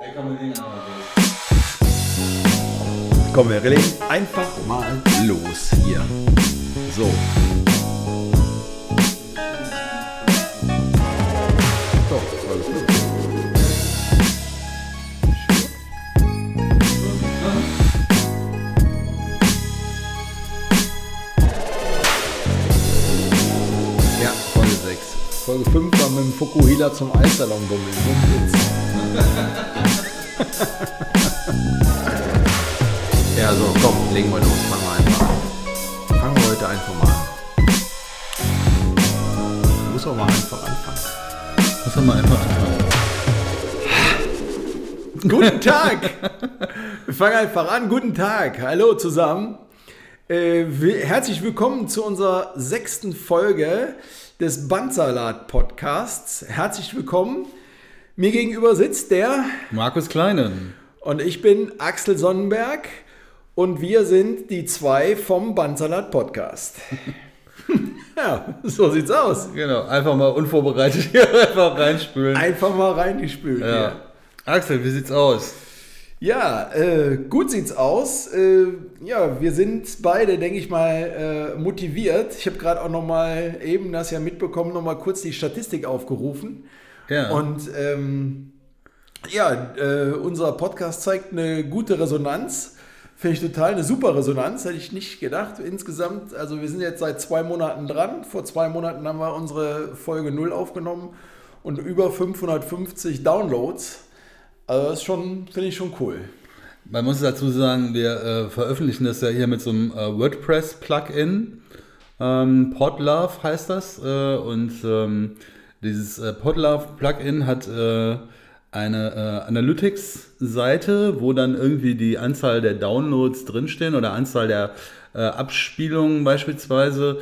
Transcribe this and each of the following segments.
Ey, komm, wir legen einfach mal Komm, wir legen einfach mal los hier. So. So, alles gut. Ja, Folge 6. Folge 5 war mit dem Fukuhila zum Eissalon bummeln. Ja, so, komm, legen wir los. Fangen wir einfach an. Fangen wir heute einfach mal an. Muss auch mal einfach anfangen. Lass doch mal einfach anfangen. Guten Tag! Wir fangen einfach an. Guten Tag. Hallo zusammen. Äh, herzlich willkommen zu unserer sechsten Folge des Bandsalat-Podcasts. Herzlich willkommen. Mir gegenüber sitzt der Markus Kleinen. und ich bin Axel Sonnenberg und wir sind die zwei vom Bandsalat-Podcast. ja, so sieht's aus. Genau, einfach mal unvorbereitet hier einfach reinspülen. Einfach mal reingespült. hier. Ja. Axel, wie sieht's aus? Ja, äh, gut sieht's aus. Äh, ja, wir sind beide, denke ich mal, äh, motiviert. Ich habe gerade auch noch mal eben das ja mitbekommen, noch mal kurz die Statistik aufgerufen. Ja. Und ähm, ja, äh, unser Podcast zeigt eine gute Resonanz. Finde ich total eine super Resonanz, hätte ich nicht gedacht. Insgesamt, also wir sind jetzt seit zwei Monaten dran. Vor zwei Monaten haben wir unsere Folge 0 aufgenommen und über 550 Downloads. Also das ist schon, finde ich schon cool. Man muss dazu sagen, wir äh, veröffentlichen das ja hier mit so einem äh, WordPress-Plugin. Ähm, Podlove heißt das. Äh, und ähm, dieses äh, Podlove-Plugin hat äh, eine äh, Analytics-Seite, wo dann irgendwie die Anzahl der Downloads drinstehen oder Anzahl der äh, Abspielungen beispielsweise.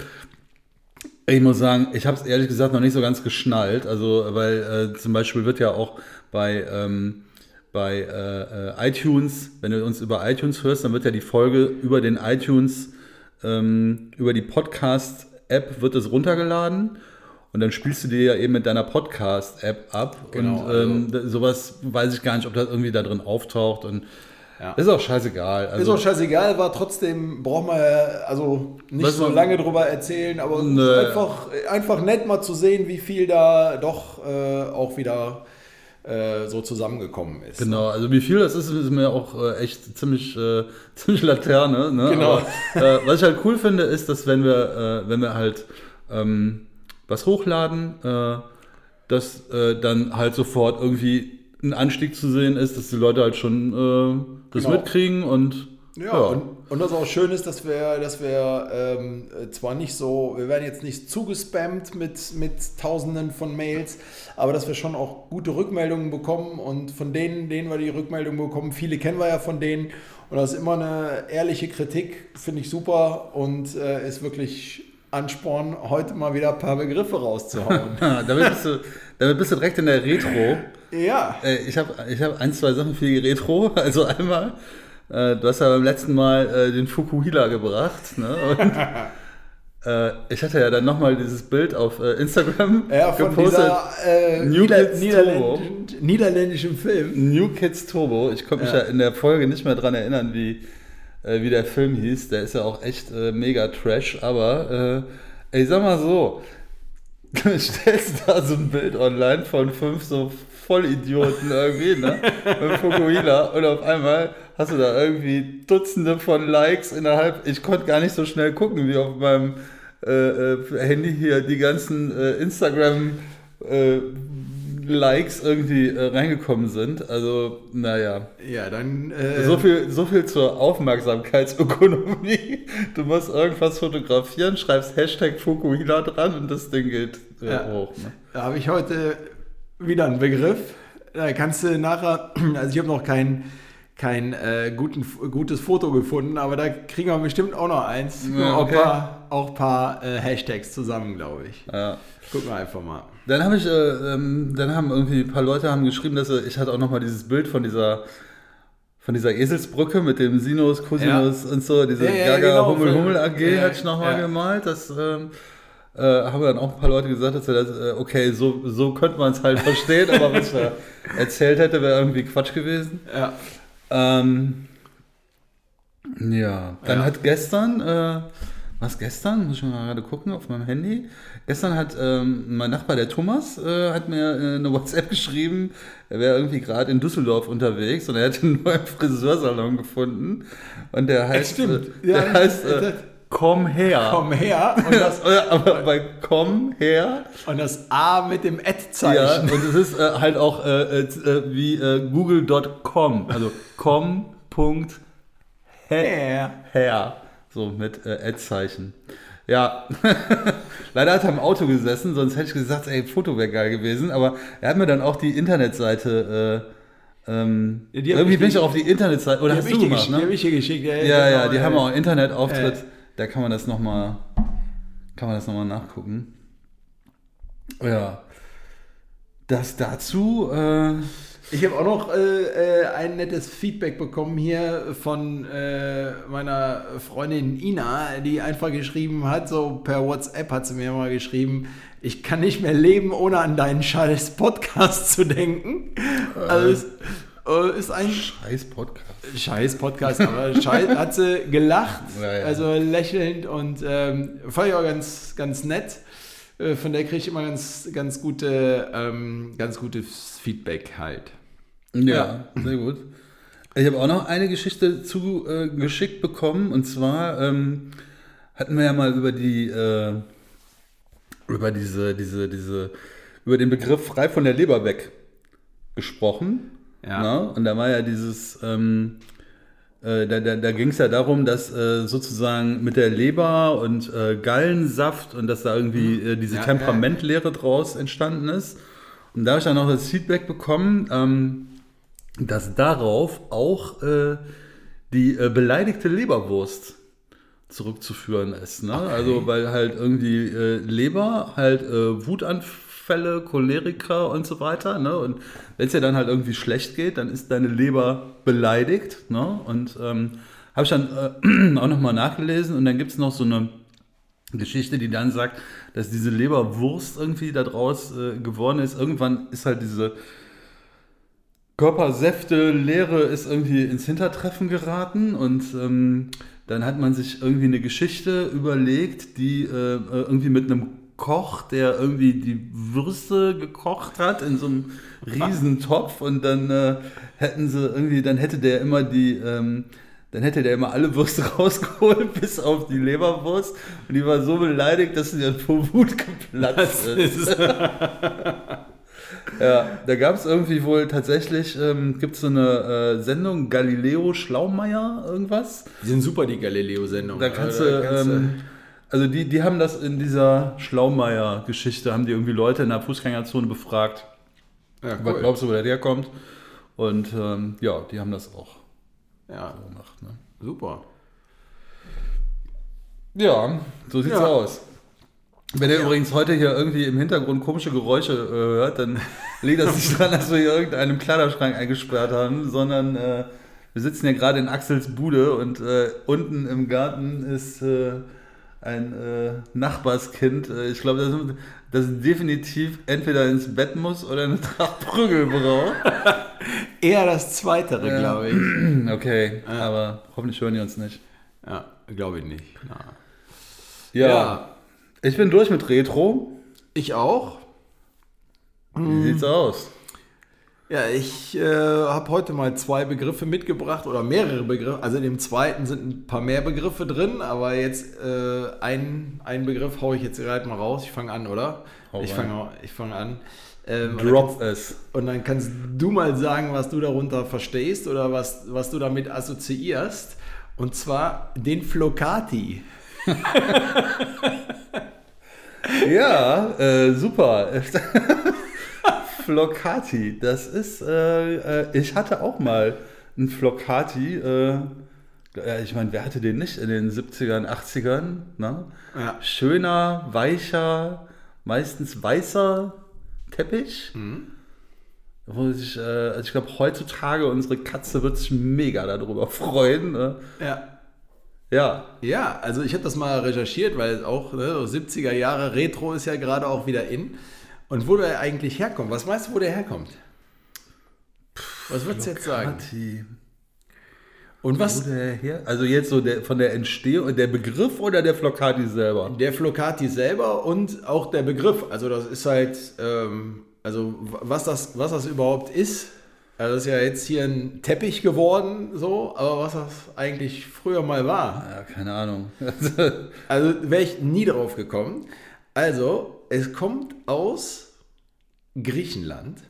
Ich muss sagen, ich habe es ehrlich gesagt noch nicht so ganz geschnallt. Also, weil äh, zum Beispiel wird ja auch bei, ähm, bei äh, äh, iTunes, wenn du uns über iTunes hörst, dann wird ja die Folge über den iTunes, ähm, über die Podcast-App wird es runtergeladen. Und dann spielst du dir ja eben mit deiner Podcast-App ab. Genau, und ähm, da- sowas weiß ich gar nicht, ob das irgendwie da drin auftaucht. Und Ja. ist auch scheißegal. Ist Also, auch scheißegal, war trotzdem, braucht man ja also nicht so lange drüber erzählen, aber es ist Nö. einfach, einfach nett mal zu sehen, wie viel da doch äh, auch wieder äh, so zusammengekommen ist. Genau, also wie viel das ist, ist mir auch äh, echt ziemlich, äh, ziemlich Laterne. Ne? Genau. Aber, was ich halt cool finde, ist, dass wenn wir, wenn wir halt ähm, was hochladen, äh, dass äh, dann halt sofort irgendwie ein Anstieg zu sehen ist, dass die Leute halt schon äh, das Genau. mitkriegen und Ja, Und, und was auch schön ist, dass wir, dass wir ähm, äh, zwar nicht so, wir werden jetzt nicht zugespammt mit, mit Tausenden von Mails, aber dass wir schon auch gute Rückmeldungen bekommen und von denen, denen wir die Rückmeldungen bekommen, viele kennen wir ja von denen und das ist immer eine ehrliche Kritik, finde ich super und äh, ist wirklich Ansporn, heute mal wieder ein paar Begriffe rauszuhauen. Damit, bist du, damit bist du direkt in der Retro. ja, Äh, ich habe ich hab ein, zwei Sachen für die Retro. Also einmal, äh, du hast ja beim letzten Mal äh, den Fukuhila gebracht. Ne? Und ich hatte ja dann nochmal dieses Bild auf Instagram ja von dieser äh, New Nieder Kids niederländischen, niederländischen Film. New Kids Turbo. Ich konnte mich ja. Ja. in der Folge nicht mehr dran erinnern, wie, äh, wie der Film hieß. Der ist ja auch echt äh, mega trash. Aber äh, ey, sag mal so, du stellst da so ein Bild online von fünf so Vollidioten irgendwie, ne? Mit Fukuhila und auf einmal hast du da irgendwie Dutzende von Likes innerhalb. Ich konnte gar nicht so schnell gucken, wie auf meinem äh, äh, Handy hier die ganzen äh, Instagram äh, Likes irgendwie äh, reingekommen sind. Also, naja. Ja, dann. Äh, So viel, so viel zur Aufmerksamkeitsökonomie. Du musst irgendwas fotografieren, schreibst Hashtag Fukuhila dran und das Ding geht äh, Ja. hoch. Ne? Da habe ich heute wieder einen Begriff. Da kannst du nachher, also ich habe noch kein, kein äh, guten, gutes Foto gefunden, aber da kriegen wir bestimmt auch noch eins. Ja, auch okay. ein paar, auch paar äh, Hashtags zusammen, glaube ich. Ja. Gucken wir einfach mal. Dann habe ich, äh, ähm, dann haben irgendwie ein paar Leute haben geschrieben, dass ich hatte auch nochmal dieses Bild von dieser von dieser Eselsbrücke mit dem Sinus, Cosinus und so, diese Ja, ja, Gaga genau. Hummel Hummel AG Ja, hatte ich nochmal ja. gemalt. Das ähm, äh, haben dann auch ein paar Leute gesagt, dass er das, äh, okay, so, so könnte man es halt verstehen, aber was er erzählt hätte, wäre irgendwie Quatsch gewesen. Ja. Ähm, ja, dann Ja. hat gestern, äh, was gestern, muss ich mal gerade gucken auf meinem Handy. Gestern hat ähm, mein Nachbar, der Thomas, äh, hat mir äh, eine WhatsApp geschrieben, er wäre irgendwie gerade in Düsseldorf unterwegs und er hätte einen neuen Friseursalon gefunden. Und der heißt, stimmt. äh, der Ja, heißt äh, Komm her. Komm her und das, Ja, aber bei Komm her und das A mit dem ja, Ad-Zeichen. und es ist äh, halt auch äh, äh, wie äh, google.com, also com.her, her. her, so mit äh, Ad-Zeichen. Ja, leider hat er im Auto gesessen, sonst hätte ich gesagt, ey, Foto wäre geil gewesen, aber er hat mir dann auch die Internetseite, äh, ähm, Ja, irgendwie bin ich auch auf die Internetseite, oder hast du gemacht, geschickt, die hab ne? ich hier geschickt. Ja, Ja, ja, genau, die äh, haben auch Internetauftritt, äh. da kann man das nochmal, kann man das nochmal nachgucken. Ja. Das dazu, äh, Ich habe auch noch äh, äh, ein nettes Feedback bekommen hier von äh, meiner Freundin Ina, die einfach geschrieben hat, so per WhatsApp hat sie mir mal geschrieben, ich kann nicht mehr leben, ohne an deinen scheiß Podcast zu denken. Also es äh, ist ein scheiß Podcast. scheiß Podcast, aber scheiß, hat sie gelacht, Ja, ja. also lächelnd und ähm, fand ich auch ganz, ganz nett. Äh, Von der kriege ich immer ganz, ganz, gute, ähm, ganz gutes Feedback halt. Ja, sehr gut. Ich habe auch noch eine Geschichte zugeschickt äh, bekommen und zwar ähm, hatten wir ja mal über die äh, über diese diese diese über den Begriff frei von der Leber weg gesprochen. Ja. Ne? Und da war ja dieses ähm, äh, da, da, da ging es ja darum, dass äh, sozusagen mit der Leber und äh, Gallensaft und dass da irgendwie äh, diese Ja, Temperamentlehre draus entstanden ist. Und da habe ich dann noch das Feedback bekommen, ähm, dass darauf auch äh, die äh, beleidigte Leberwurst zurückzuführen ist. Ne? Also weil halt irgendwie äh, Leber halt äh, Wutanfälle, Choleriker und so weiter. Ne? Und wenn es dir dann halt irgendwie schlecht geht, dann ist deine Leber beleidigt. Ne? Und ähm, habe ich dann äh, auch nochmal nachgelesen und dann gibt es noch so eine Geschichte, die dann sagt, dass diese Leberwurst irgendwie da draus äh, geworden ist. Irgendwann ist halt diese Körpersäfte, Leere ist irgendwie ins Hintertreffen geraten und ähm, dann hat man sich irgendwie eine Geschichte überlegt, die äh, irgendwie mit einem Koch, der irgendwie die Würste gekocht hat in so einem riesen Topf und dann äh, hätten sie irgendwie, dann hätte der immer die, ähm, dann hätte der immer alle Würste rausgeholt, bis auf die Leberwurst und die war so beleidigt, dass sie dann vor Wut geplatzt ist. Ja, da gab es irgendwie wohl tatsächlich, ähm, gibt es so eine äh, Sendung, Galileo Schlaumeier, irgendwas. Die sind super, die Galileo-Sendungen. Da kannst du, Also, da kannst du- ähm, also die, die haben das in dieser Schlaumeier-Geschichte, haben die irgendwie Leute in der Fußgängerzone befragt. ja, Was cool. glaubst du, wo der herkommt? Und ähm, ja, die haben das auch ja, gemacht. Ne? super. Ja, so sieht's Ja. aus. Wenn ihr übrigens heute hier irgendwie im Hintergrund komische Geräusche äh, hört, dann liegt das nicht daran, dass wir hier irgendeinen Kleiderschrank eingesperrt haben, sondern äh, wir sitzen hier gerade in Axels Bude und äh, unten im Garten ist äh, ein äh, Nachbarskind. Äh, ich glaube, das, das definitiv entweder ins Bett muss oder eine Tracht Prügel braucht. Eher das Zweitere, Ja. glaube ich. Okay, aber hoffentlich hören die uns nicht. Ja, glaube ich nicht. Ja, Ja. ich bin durch mit Retro. Ich auch. Wie sieht's aus? Ja, ich äh, habe heute mal zwei Begriffe mitgebracht oder mehrere Begriffe. Also in dem zweiten sind ein paar mehr Begriffe drin, aber jetzt äh, ein, einen Begriff haue ich jetzt gerade mal raus. Ich fange an, oder? Hau ich fange fang an. Ähm, Drop es. Und dann kannst du mal sagen, was du darunter verstehst oder was, was du damit assoziierst. Und zwar den Flocati. Ja, äh, super. Flocati, das ist, äh, äh, ich hatte auch mal einen Flocati. Äh, ja, ich meine, wer hatte den nicht in den 70ern, 80ern? Ne? Ja. Schöner, weicher, meistens weißer Teppich. Wo sich, äh, also ich glaube, heutzutage unsere Katze wird sich mega darüber freuen. Ne? Ja. Ja. Ja, also ich habe das mal recherchiert, weil auch ne, so 70er Jahre Retro ist ja gerade auch wieder in. Und wo der eigentlich herkommt, was meinst du, wo der herkommt? Was würdest du jetzt sagen? Und was? Also jetzt so der, von der Entstehung, der Begriff oder der Flocati selber? der Flocati selber und auch der Begriff, also das ist halt, ähm, also was das, was das überhaupt ist, also das ist ja jetzt hier ein Teppich geworden, so, aber was das eigentlich früher mal war, Ja, keine Ahnung. Also wäre ich nie drauf gekommen. Also, es kommt aus Griechenland.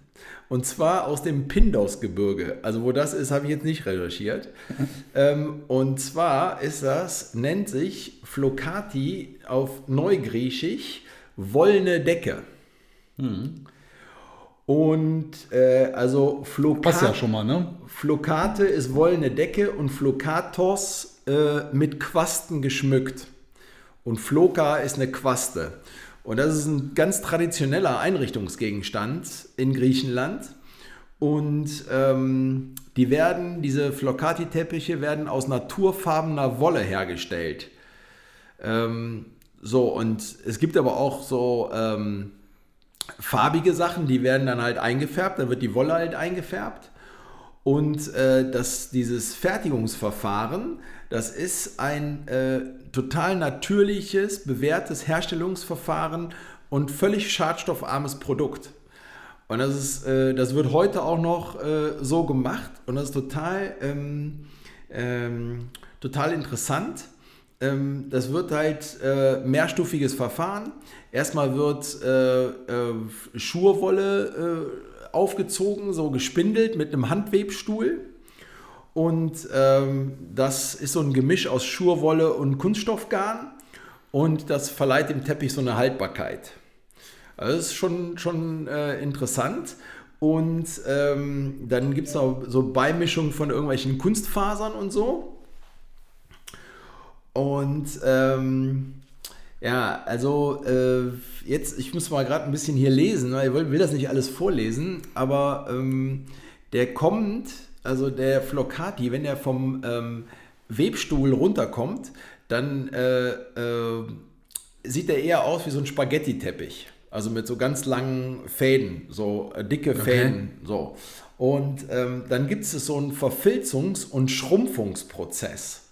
Und zwar aus dem Pindos-Gebirge. Also, wo das ist, habe ich jetzt nicht recherchiert. ähm, und zwar ist das, nennt sich Flocati auf Neugriechisch wollene Decke. Und äh, also Flocati. Passt ja schon mal, ne? Flocate ist wollene Decke und Flokatos äh, mit Quasten geschmückt. Und Floka ist eine Quaste. Und das ist ein ganz traditioneller Einrichtungsgegenstand in Griechenland. Und ähm, die werden, diese Flocati-Teppiche werden aus naturfarbener Wolle hergestellt. Ähm, so, und es gibt aber auch so ähm, farbige Sachen, die werden dann halt eingefärbt, da wird die Wolle halt eingefärbt. Und äh, das, dieses Fertigungsverfahren, das ist ein äh, total natürliches, bewährtes Herstellungsverfahren und völlig schadstoffarmes Produkt. Und das, ist, äh, das wird heute auch noch äh, so gemacht und das ist total, ähm, ähm, total interessant. Ähm, das wird halt äh, mehrstufiges Verfahren. Erstmal wird äh, Schurwolle aufgezogen, so gespindelt mit einem Handwebstuhl. Und ähm, das ist so ein Gemisch aus Schurwolle und Kunststoffgarn. Und das verleiht dem Teppich so eine Haltbarkeit. Also das ist schon, schon äh, interessant. Und ähm, dann gibt es noch so Beimischungen von irgendwelchen Kunstfasern und so. Und ähm, ja, also äh, jetzt, ich muss mal gerade ein bisschen hier lesen, weil ich will, das nicht alles vorlesen, aber ähm, der kommt, also der Flocati, wenn der vom ähm, Webstuhl runterkommt, dann äh, äh, sieht er eher aus wie so ein Spaghetti-Teppich. Also mit so ganz langen Fäden, so äh, dicke Fäden. So. Und ähm, dann gibt es so einen Verfilzungs- und Schrumpfungsprozess,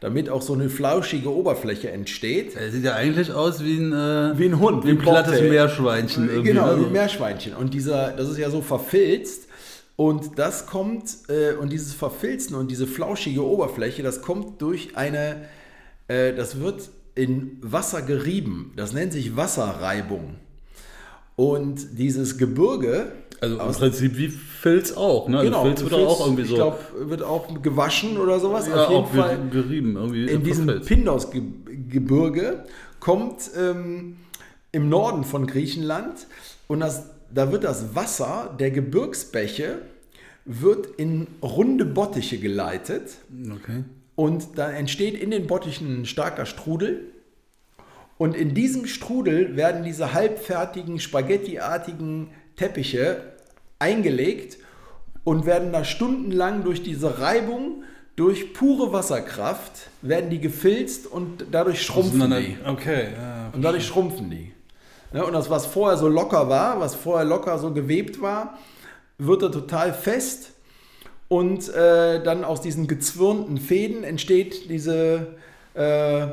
damit auch so eine flauschige Oberfläche entsteht. Er sieht ja eigentlich aus wie ein, äh, Wie ein Hund, wie ein plattes Bobtail. Meerschweinchen. irgendwie, Genau, ne? wie ein Meerschweinchen. Und dieser, das ist ja so verfilzt. Und das kommt, äh, und dieses Verfilzen und diese flauschige Oberfläche, das kommt durch eine, äh, das wird in Wasser gerieben. Das nennt sich Wasserreibung. Und dieses Gebirge, Also im aus- Prinzip wie Filz auch, ne? Also Filz wird Filz, auch irgendwie so. Ich glaube, wird auch gewaschen oder sowas. ja, Auf jeden auch Fall ge- gerieben, irgendwie. in diesem. Pindos-Gebirge kommt ähm, im Norden von Griechenland und das, da wird das Wasser der Gebirgsbäche wird in runde Bottiche geleitet Okay. und dann entsteht in den Bottichen ein starker Strudel und in diesem Strudel werden diese halbfertigen Spaghetti-artigen Teppiche eingelegt und werden da stundenlang durch diese Reibung, durch pure Wasserkraft, werden die gefilzt und dadurch schrumpfen Auseinander- die. Okay, ja. Und dadurch schrumpfen die. Ne, und das, was vorher so locker war, was vorher locker so gewebt war, wird da total fest. Und äh, dann aus diesen gezwirnten Fäden entsteht diese äh,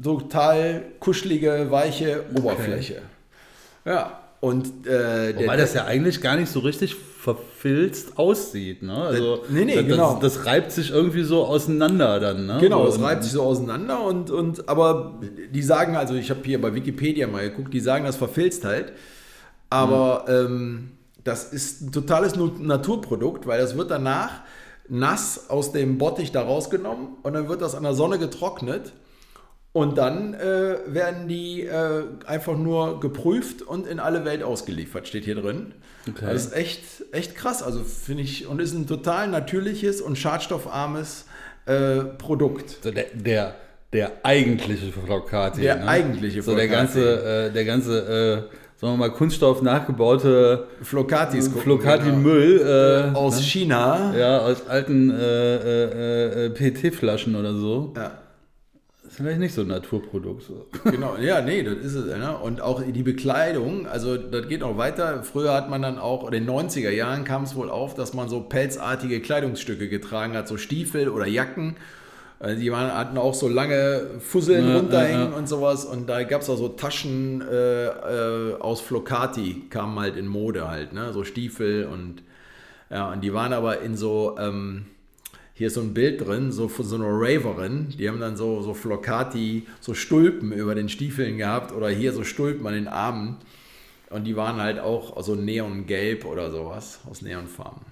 total kuschelige, weiche Oberfläche. Ja, und äh, Wobei das ja eigentlich gar nicht so richtig verfilzt aussieht, ne? Also, Äh, nee, nee, das, genau. Das, das reibt sich irgendwie so auseinander dann, ne? Genau, das reibt sich so auseinander und, und aber die sagen, also ich habe hier bei Wikipedia mal geguckt, die sagen, das verfilzt halt. Aber ähm, das ist ein totales Naturprodukt, weil das wird danach nass aus dem Bottich da rausgenommen und dann wird das an der Sonne getrocknet. Und dann äh, werden die äh, einfach nur geprüft und in alle Welt ausgeliefert, steht hier drin. Okay. Das ist echt, echt krass, also finde ich, und ist ein total natürliches und schadstoffarmes äh, Produkt. So der, der, der eigentliche Flocati. Der ne? eigentliche So der Flocati. ganze, äh, der ganze, äh, sagen wir mal, Kunststoff nachgebaute Flocatis gucken, Flocati-Müll. Äh, aus China. Ja, aus alten äh, äh, äh, PET-Flaschen oder so. Ja. Vielleicht nicht so ein Naturprodukt. So. Genau, ja, nee, das ist es. Ne? Und auch die Bekleidung, also das geht noch weiter. Früher hat man dann auch, in den 90er Jahren kam es wohl auf, dass man so pelzartige Kleidungsstücke getragen hat, so Stiefel oder Jacken. Äh, Die waren, hatten auch so lange Fusseln Ja, runterhängen ja, ja. und sowas. Und da gab es auch so Taschen äh, äh, aus Flocati, kamen halt in Mode halt, ne? So Stiefel und ja, und die waren aber in so, ähm, hier ist so ein Bild drin, so von so einer Raverin, die haben dann so, so Flocati, so Stulpen über den Stiefeln gehabt oder hier so Stulpen an den Armen. Und die waren halt auch so neongelb oder sowas, aus Neonfarben.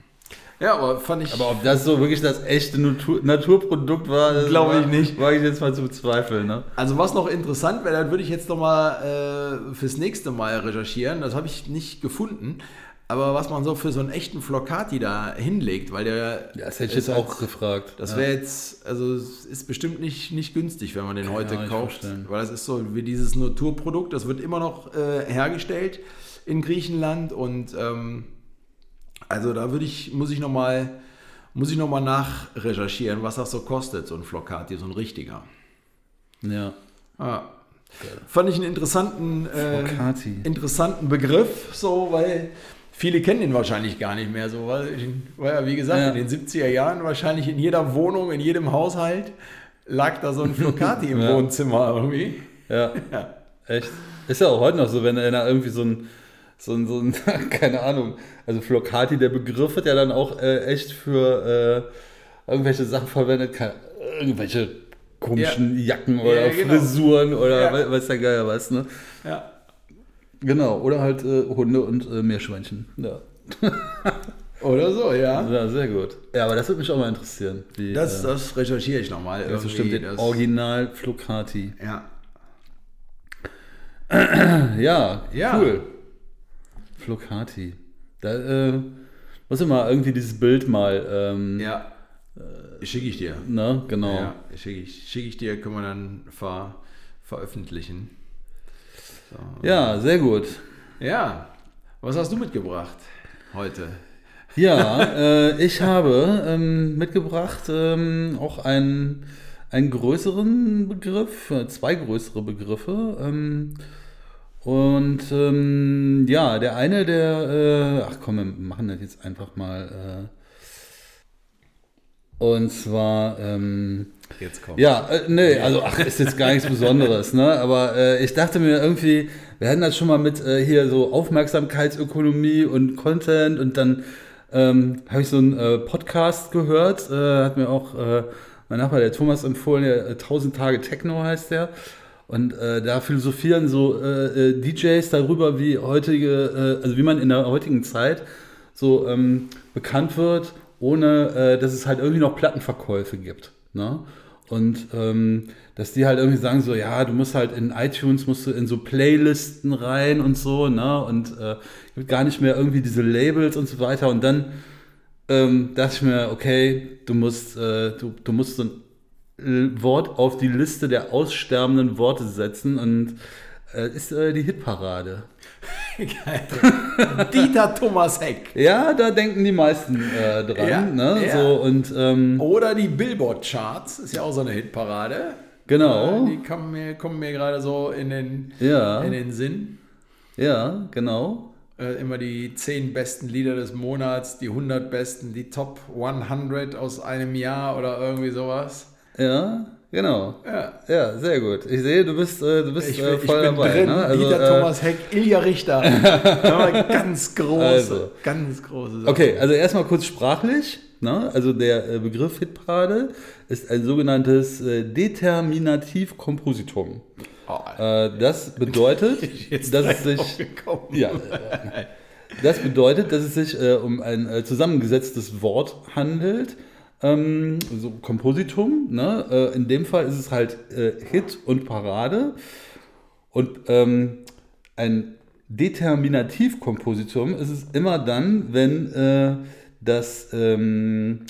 Ja, aber fand ich. Aber ob das so wirklich das echte Natur Naturprodukt war, das Glaube ich nicht. Wage ich jetzt mal zu bezweifeln. Ne? Also was noch interessant wäre, dann würde ich jetzt nochmal äh, fürs nächste Mal recherchieren. Das habe ich nicht gefunden. Aber was man so für so einen echten Flocati da hinlegt, weil der... Ja, das hätte ich jetzt halt- auch gefragt. Das ja. wäre jetzt, also es ist bestimmt nicht, nicht günstig, wenn man den heute ich kauft. Weil das ist so wie dieses Naturprodukt, das wird immer noch äh, hergestellt in Griechenland und ähm, also da würde ich, muss ich nochmal muss ich noch mal nachrecherchieren, was das so kostet, so ein Flocati, so ein richtiger. Ja. Ah. Fand ich einen interessanten, äh, interessanten Begriff, so, weil viele kennen ihn wahrscheinlich gar nicht mehr, so, weil, ich, weil ja, wie gesagt, Ja. in den 70er Jahren wahrscheinlich in jeder Wohnung, in jedem Haushalt lag da so ein Flocati im Ja. Wohnzimmer irgendwie. Ja, Ja. echt. Ist ja auch heute noch so, wenn einer irgendwie so ein, so ein, so ein keine Ahnung, also Flocati, der Begriff wird ja dann auch äh, echt für äh, irgendwelche Sachen verwendet, keine, irgendwelche komischen Jacken oder Ja, genau. Frisuren oder Ja. we- weiß der Geier was, ne? ja. Genau, oder halt äh, Hunde und äh, Meerschweinchen. Ja. Oder so, ja. ja, sehr gut. Ja, aber das würde mich auch mal interessieren. Wie, Das, äh, das recherchiere ich nochmal. das bestimmt den das- Original Flocati. Ja. Ja, Ja. cool. Flocati. Da äh, muss ich mal irgendwie dieses Bild mal, ähm, Ja. Schicke ich dir. ne, genau. Ja, schicke ich, schick ich dir, können wir dann ver, veröffentlichen. So. Ja, sehr gut. Ja, was hast du mitgebracht heute? Ja, äh, ich habe ähm, mitgebracht ähm, auch einen, einen größeren Begriff, äh, zwei größere Begriffe. Ähm, und ähm, ja, der eine, der, äh, ach komm, wir machen das jetzt einfach mal. Äh, und zwar, ähm, Jetzt kommt. ja, äh, nee, also ach, ist jetzt gar nichts Besonderes, ne? Aber äh, ich dachte mir irgendwie, wir hatten das schon mal mit äh, hier so Aufmerksamkeitsökonomie und Content und dann ähm, habe ich so einen äh, Podcast gehört, äh, hat mir auch äh, mein Nachbar, der Thomas, empfohlen, der äh, 1000 Tage Techno heißt der. Und da philosophieren so DJs darüber, wie heutige, also wie man in der heutigen Zeit so ähm, bekannt wird, ohne dass es halt irgendwie noch Plattenverkäufe gibt. Ne? Und ähm, dass die halt irgendwie sagen so, ja, du musst halt in iTunes, musst du in so Playlisten rein und so, ne? Und äh, gibt gar nicht mehr irgendwie diese Labels und so weiter. Und dann ähm, dachte ich mir, okay, du musst, äh, du, du musst so ein Wort auf die Liste der aussterbenden Worte setzen und äh, ist äh, die Hitparade. Geil. Dieter Thomas Heck. Ja, da denken die meisten äh, dran. Ja, ne? ja. So, und ähm, Oder die Billboard-Charts, ist ja auch so eine Hitparade. genau. Äh, Die kommen mir, kommen mir gerade so in den, Ja, in den Sinn. ja, genau. Äh, immer die 10 besten Lieder des Monats, die 100 besten, die Top 100 aus einem Jahr oder irgendwie sowas. Ja, genau. Ja. Ja, sehr gut. Ich sehe, du bist, äh, du bist Ich, äh, bin- ich voll bin dabei. drin. Ne? Also, Dieter äh, Thomas Heck, Ilja Richter. Ganz große, Also. ganz große Sache. Okay, also erstmal kurz sprachlich. Ne? Also der äh, Begriff Hitparade ist ein sogenanntes äh, Determinativkompositum. Oh, Äh, das bedeutet, dass es sich. Ja, das bedeutet, dass es sich um ein zusammengesetztes Wort handelt, ähm, so Kompositum. Ne? Äh, in dem Fall ist es halt äh, Hit und Parade. Und ähm, ein Determinativkompositum ist es immer dann, wenn äh, das ähm,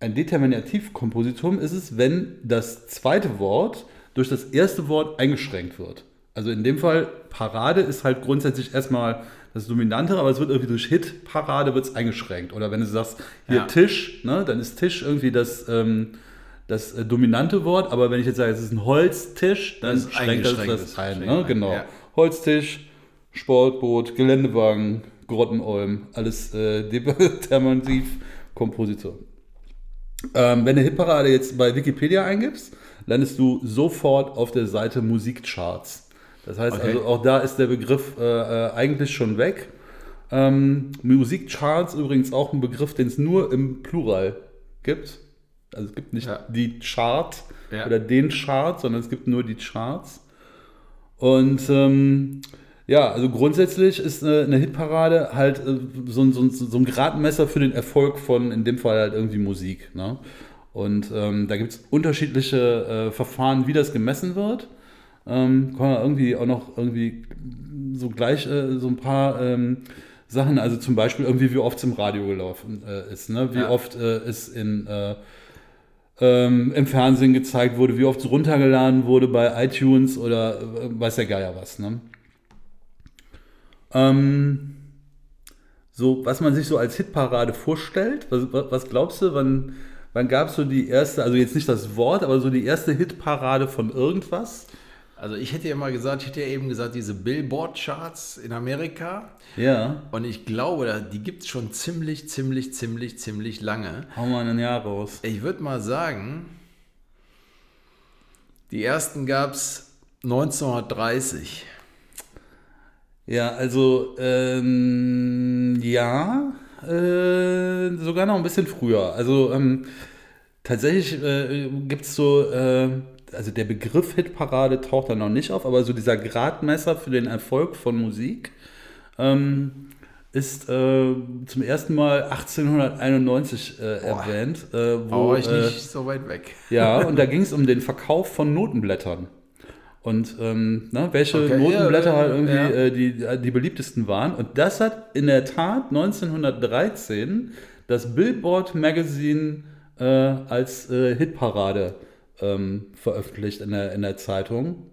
ein Determinativkompositum ist es, wenn das zweite Wort durch das erste Wort eingeschränkt wird. Also in dem Fall, Parade ist halt grundsätzlich erstmal das Dominantere, aber es wird irgendwie durch Hit, Parade wird es eingeschränkt. Oder wenn du sagst, hier Ja. Tisch, ne, dann ist Tisch irgendwie das, ähm, das äh, dominante Wort, aber wenn ich jetzt sage, es ist ein Holztisch, dann Das ist schränkt das das ein. Ne? Genau. ja. Holztisch, Sportboot, Geländewagen, Grottenolm, alles äh, determinativ Komposition. Ähm, wenn du Hitparade jetzt bei Wikipedia eingibst, landest du sofort auf der Seite Musikcharts. Das heißt Okay. also, auch da ist der Begriff äh, äh, eigentlich schon weg. Ähm, Musikcharts übrigens auch ein Begriff, den es nur im Plural gibt. Also es gibt nicht Ja. die Chart Ja. oder den Chart, sondern es gibt nur die Charts. Und ähm, ja, also grundsätzlich ist eine, eine Hitparade halt äh, so, ein- so, so ein Gradmesser für den Erfolg von, in dem Fall halt irgendwie Musik. Ne? Und ähm, da gibt es unterschiedliche äh, Verfahren, wie das gemessen wird. Ähm, kann man irgendwie auch noch irgendwie so gleich äh, so ein paar ähm, Sachen, also zum Beispiel irgendwie, wie oft es im Radio gelaufen äh, ist, ne? wie Ja. oft äh, es in, äh, ähm, im Fernsehen gezeigt wurde, wie oft es runtergeladen wurde bei iTunes oder äh, weiß der Geier was. Ne? Ähm, so, was man sich so als Hitparade vorstellt, was, was was glaubst du, wann, wann gab es so die erste, also jetzt nicht das Wort, aber so die erste Hitparade von irgendwas? Also ich hätte ja mal gesagt, ich hätte ja eben gesagt, diese Billboard-Charts in Amerika. Ja, Und ich glaube, die gibt es schon ziemlich, ziemlich, ziemlich, ziemlich lange. hau mal ein Jahr raus. Ich würde mal sagen, die ersten gab es 1930. Ja, also, ähm, ja, äh, sogar noch ein bisschen früher. Also, ähm, tatsächlich äh, gibt es so, äh, also der Begriff Hitparade taucht da noch nicht auf, aber so dieser Gradmesser für den Erfolg von Musik ähm, ist äh, zum ersten Mal 1891 äh, erwähnt. Äh, wo, war ich äh, nicht so weit weg. ja, und da ging es um den Verkauf von Notenblättern. Und ähm, ne, welche Okay, Notenblätter ja, halt irgendwie ja. äh, die, die beliebtesten waren. Und das hat in der Tat 1913 das Billboard Magazine äh, als äh, Hitparade ähm, veröffentlicht in der, in der Zeitung.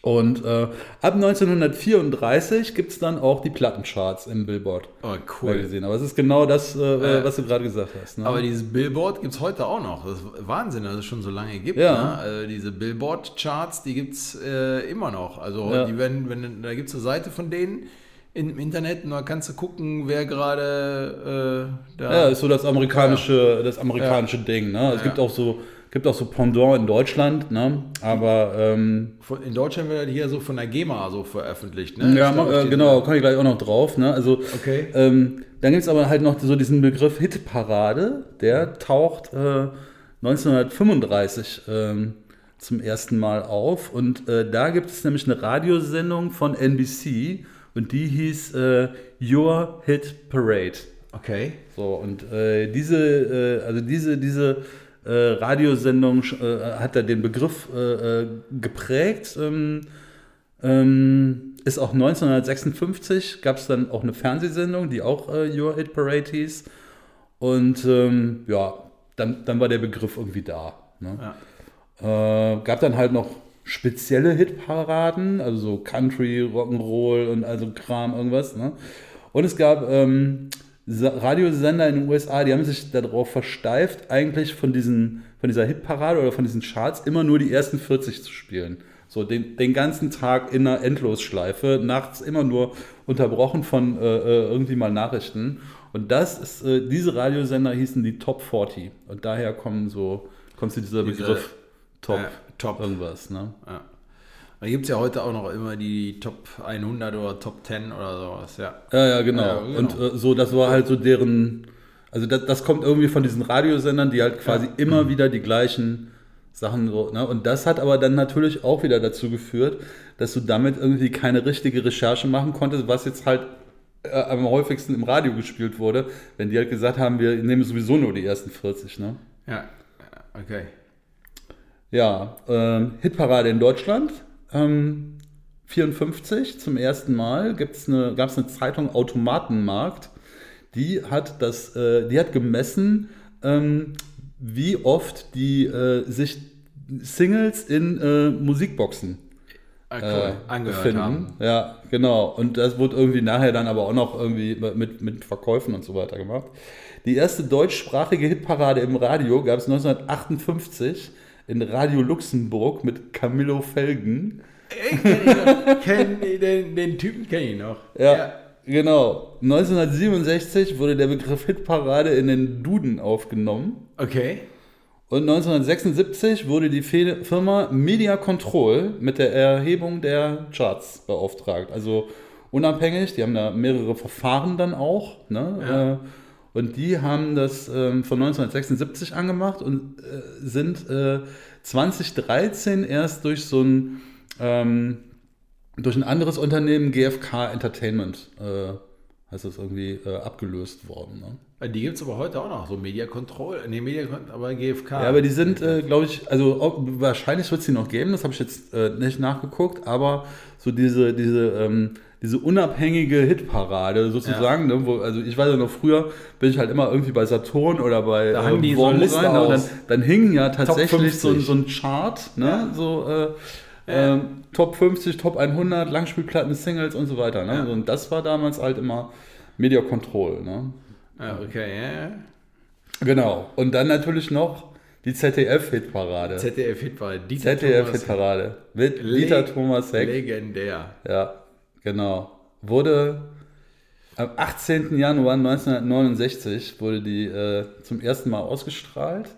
Und äh, ab 1934 gibt es dann auch die Plattencharts im Billboard Oh, cool. Magazine. Aber es ist genau das, äh, Äh, was du gerade gesagt hast. Ne? Aber dieses Billboard gibt es heute auch noch. Das ist Wahnsinn, dass es schon so lange gibt. Ja. Ne? Also diese Billboard-Charts, die gibt es äh, immer noch. Also Ja. die werden, wenn, da gibt es eine Seite von denen im Internet und da kannst du gucken, wer gerade äh, da. Ja, ist so das amerikanische, das amerikanische Ding. Ne? Es Ja. gibt auch so, gibt auch so Pendant in Deutschland, ne? Aber ähm, Von- In Deutschland wird hier so von der GEMA so veröffentlicht. Ne? ja, glaub, äh, genau, da. komme ich gleich auch noch drauf. Ne? Also Okay. ähm, dann gibt es aber halt noch so diesen Begriff Hitparade, der taucht äh, 1935 ähm, zum ersten Mal auf. Und äh, da gibt es nämlich eine Radiosendung von NBC und die hieß äh, Your Hit Parade. Okay. So, und äh, diese, äh, also diese, diese äh, Radiosendung äh, hat da den Begriff äh, äh, geprägt. Ähm, ähm, ist auch 1956, gab es dann auch eine Fernsehsendung, die auch Your Hit Parade hieß. Und ähm, ja, dann, dann war der Begriff irgendwie da. Ne? Ja. Äh, gab dann halt noch spezielle Hitparaden, also so Country, Rock'n'Roll und also Kram, irgendwas. Ne? Und es gab ähm, Radiosender in den USA, die haben sich darauf versteift, eigentlich von, diesen, von dieser Hitparade oder von diesen Charts immer nur die ersten 40 zu spielen. So den, den ganzen Tag in einer Endlosschleife, nachts immer nur unterbrochen von äh, äh, irgendwie mal Nachrichten. Und das ist, äh, diese Radiosender hießen die Top 40. Und daher kommen so, kommt so dieser Diese- Begriff Top, Ja, Top. irgendwas. Ne? Ja. Da gibt es ja heute auch noch immer die Top 100 oder Top 10 oder sowas, ja. Ja, ja, genau. Ja, genau. Und äh, so, das war halt so deren, also das, das kommt irgendwie von diesen Radiosendern, die halt quasi immer wieder die gleichen Sachen so, ne? Und das hat aber dann natürlich auch wieder dazu geführt, dass du damit irgendwie keine richtige Recherche machen konntest, was jetzt halt äh, am häufigsten im Radio gespielt wurde, wenn die halt gesagt haben, wir nehmen sowieso nur die ersten 40, ne? Ja, ja, okay. Ja, ähm, Hitparade in Deutschland. Ähm, 54 zum ersten Mal gibt's eine, gab es eine Zeitung Automatenmarkt. Die hat das, äh, die hat gemessen, ähm, wie oft die äh, sich Singles in äh, Musikboxen Ah, äh, cool. Angehört befinden. haben. Ja, genau. Und das wurde irgendwie nachher dann aber auch noch irgendwie mit, mit Verkäufen und so weiter gemacht. Die erste deutschsprachige Hitparade im Radio gab es 1958 in Radio Luxemburg mit Camillo Felgen. Ich kenn kenn, den, den Typen kenne ich noch. Ja, genau. 1967 wurde der Begriff Hitparade in den Duden aufgenommen. Okay. Und 1976 wurde die Firma Media Control mit der Erhebung der Charts beauftragt. Also unabhängig, die haben da mehrere Verfahren dann auch. Ne? Ja. Äh, Und die haben das ähm, von 1976 angemacht und äh, sind äh, 2013 erst durch so ein ähm, durch ein anderes Unternehmen, GFK Entertainment, äh, heißt das irgendwie äh, abgelöst worden. Ne? Die gibt es aber heute auch noch, so Media Control. Nee, Media Control, aber GFK. Ja, aber die sind, äh, glaube ich, also auch, wahrscheinlich wird es die noch geben, das habe ich jetzt äh, nicht nachgeguckt, aber so diese, diese, ähm, diese unabhängige Hitparade sozusagen, ne, wo, also ich weiß ja noch früher, bin ich halt immer irgendwie bei Saturn oder bei Da hangen die so rein, ne, dann, dann hing ja tatsächlich so, 50. so ein Chart, ne, Ja. so äh, ähm, Top 50, Top 100, Langspielplatten, Singles und so weiter. Ne? Ja. Und das war damals halt immer Media Control. Ne? Ja, okay, ja, ja. Genau. Und dann natürlich noch die ZDF-Hitparade. ZDF-Hit war Dieter Thomas ZDF-Hitparade. Mit Le- Dieter Thomas Heck. Legendär. Ja, genau. Wurde am 18. Januar 1969 wurde die äh, zum ersten Mal ausgestrahlt.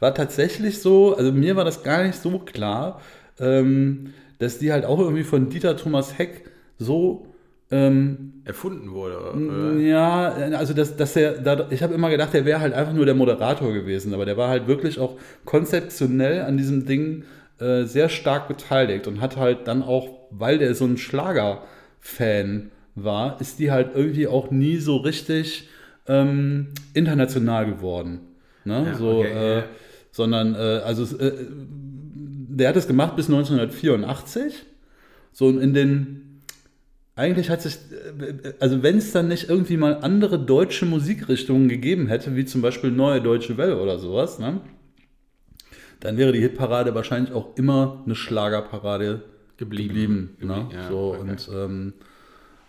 War tatsächlich so, also mir war das gar nicht so klar, ähm, dass die halt auch irgendwie von Dieter Thomas Heck so ähm, Erfunden wurde. Oder? Ja, also dass, dass er, da, ich habe immer gedacht, er wäre halt einfach nur der Moderator gewesen, aber der war halt wirklich auch konzeptionell an diesem Ding äh, sehr stark beteiligt und hat halt dann auch, weil der so ein Schlager-Fan war, ist die halt irgendwie auch nie so richtig ähm, international geworden. Ne? Ja, so, okay, äh. Sondern, äh, also äh, der hat es gemacht bis 1984. So und in den eigentlich hat sich, äh, also wenn es dann nicht irgendwie mal andere deutsche Musikrichtungen gegeben hätte, wie zum Beispiel Neue Deutsche Welle oder sowas, ne, dann wäre die Hitparade wahrscheinlich auch immer eine Schlagerparade Geblieben. geblieben. ne? Ja, so, okay. und, ähm,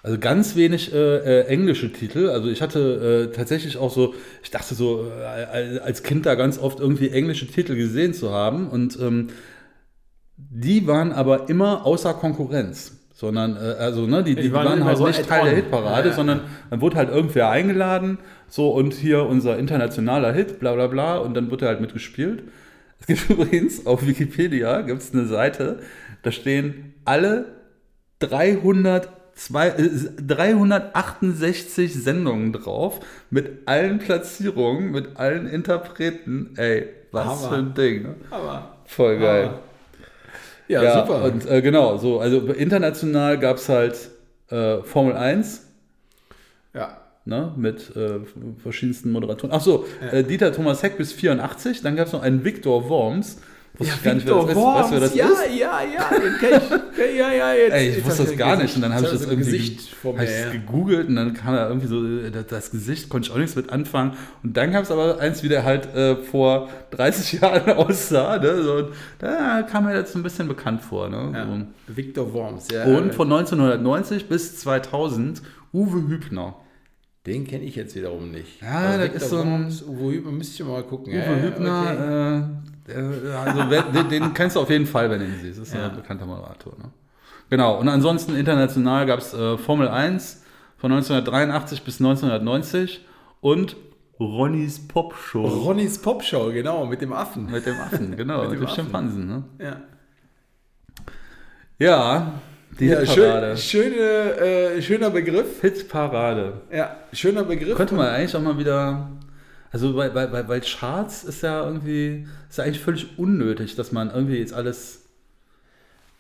also ganz wenig äh, äh, englische Titel. Also ich hatte äh, tatsächlich auch so, ich dachte so, äh, als Kind da ganz oft irgendwie englische Titel gesehen zu haben. Und ähm, die waren aber immer außer Konkurrenz. Sondern, äh, also, ne, die, die, Die waren waren, halt so nicht Teil der Hitparade, Ja, ja. sondern dann wurde halt irgendwer eingeladen, so und hier unser internationaler Hit, bla bla bla, und dann wird er halt mitgespielt. Es gibt übrigens auf Wikipedia gibt es eine Seite, da stehen alle 302, äh, 368 Sendungen drauf, mit allen Platzierungen, mit allen Interpreten. Ey, was Hammer. für ein Ding. Ne? Aber. Voll geil. aber- Ja, super. Und äh, genau, so, also international gab es halt äh, Formel 1, ja. ne, mit äh, verschiedensten Moderatoren. Ach so, Ja. äh, Dieter Thomas Heck bis 84, dann gab es noch einen Viktor Worms. Wusste Ja, ich gar nicht, Victor das wer Worms, das ja, ist? ja, ja, den kenn ich. Ja, ja, jetzt. Ey, ich jetzt wusste das gar nicht und dann habe ich das ein irgendwie Gesicht vor mir. das ja. gegoogelt und dann kam da irgendwie so äh, das, das Gesicht, konnte ich auch nichts mit anfangen und dann gab es aber eins, wie der halt äh, vor 30 Jahren aussah, ne? so, da kam mir das so ein bisschen bekannt vor. Ne? Ja. So. Victor Worms, ja. Und von 1990 bis 2000 Uwe Hübner. Den kenne ich jetzt wiederum nicht. Ja, Aber das Victor ist so ein- Worms, Uwe Hübner, müsste ich mal gucken. Uwe ja, Hübner, okay. äh, also wer, den, den kennst du auf jeden Fall, wenn du ihn siehst. Das ist Ja. ein bekannter Moderator. Ne? Genau, und ansonsten international gab es äh, Formel 1 von 1983 bis 1990 und Ronnys Popshow. Ronnys Popshow, genau, mit dem Affen. Mit dem Affen, genau, Mit mit, dem dem. Schimpansen. Ne? Ja, Ja, die ja Hitparade. schön, schöne, äh, schöner Begriff. Hitparade. Ja, schöner Begriff. Könnte man eigentlich auch mal wieder. Also bei, bei, bei, bei Charts ist ja irgendwie, ist ja eigentlich völlig unnötig, dass man irgendwie jetzt alles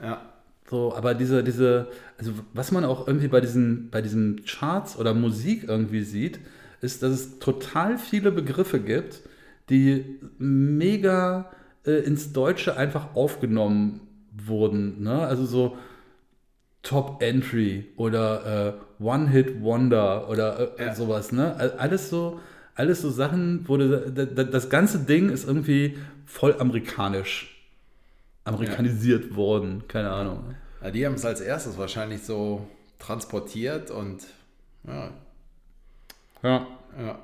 Ja, so, aber diese, diese, also was man auch irgendwie bei diesen, bei diesen Charts oder Musik irgendwie sieht, ist, dass es total viele Begriffe gibt, die mega äh, ins Deutsche einfach aufgenommen wurden. Ne? Also so Top Entry oder äh, One Hit Wonder oder äh, Ja. sowas. Ne? Al- Alles so, alles so Sachen, wo du, da- da- das ganze Ding ist irgendwie voll amerikanisch. Amerikanisiert worden, keine Ahnung. ja die haben es als erstes wahrscheinlich so transportiert und ja, Ja. ja.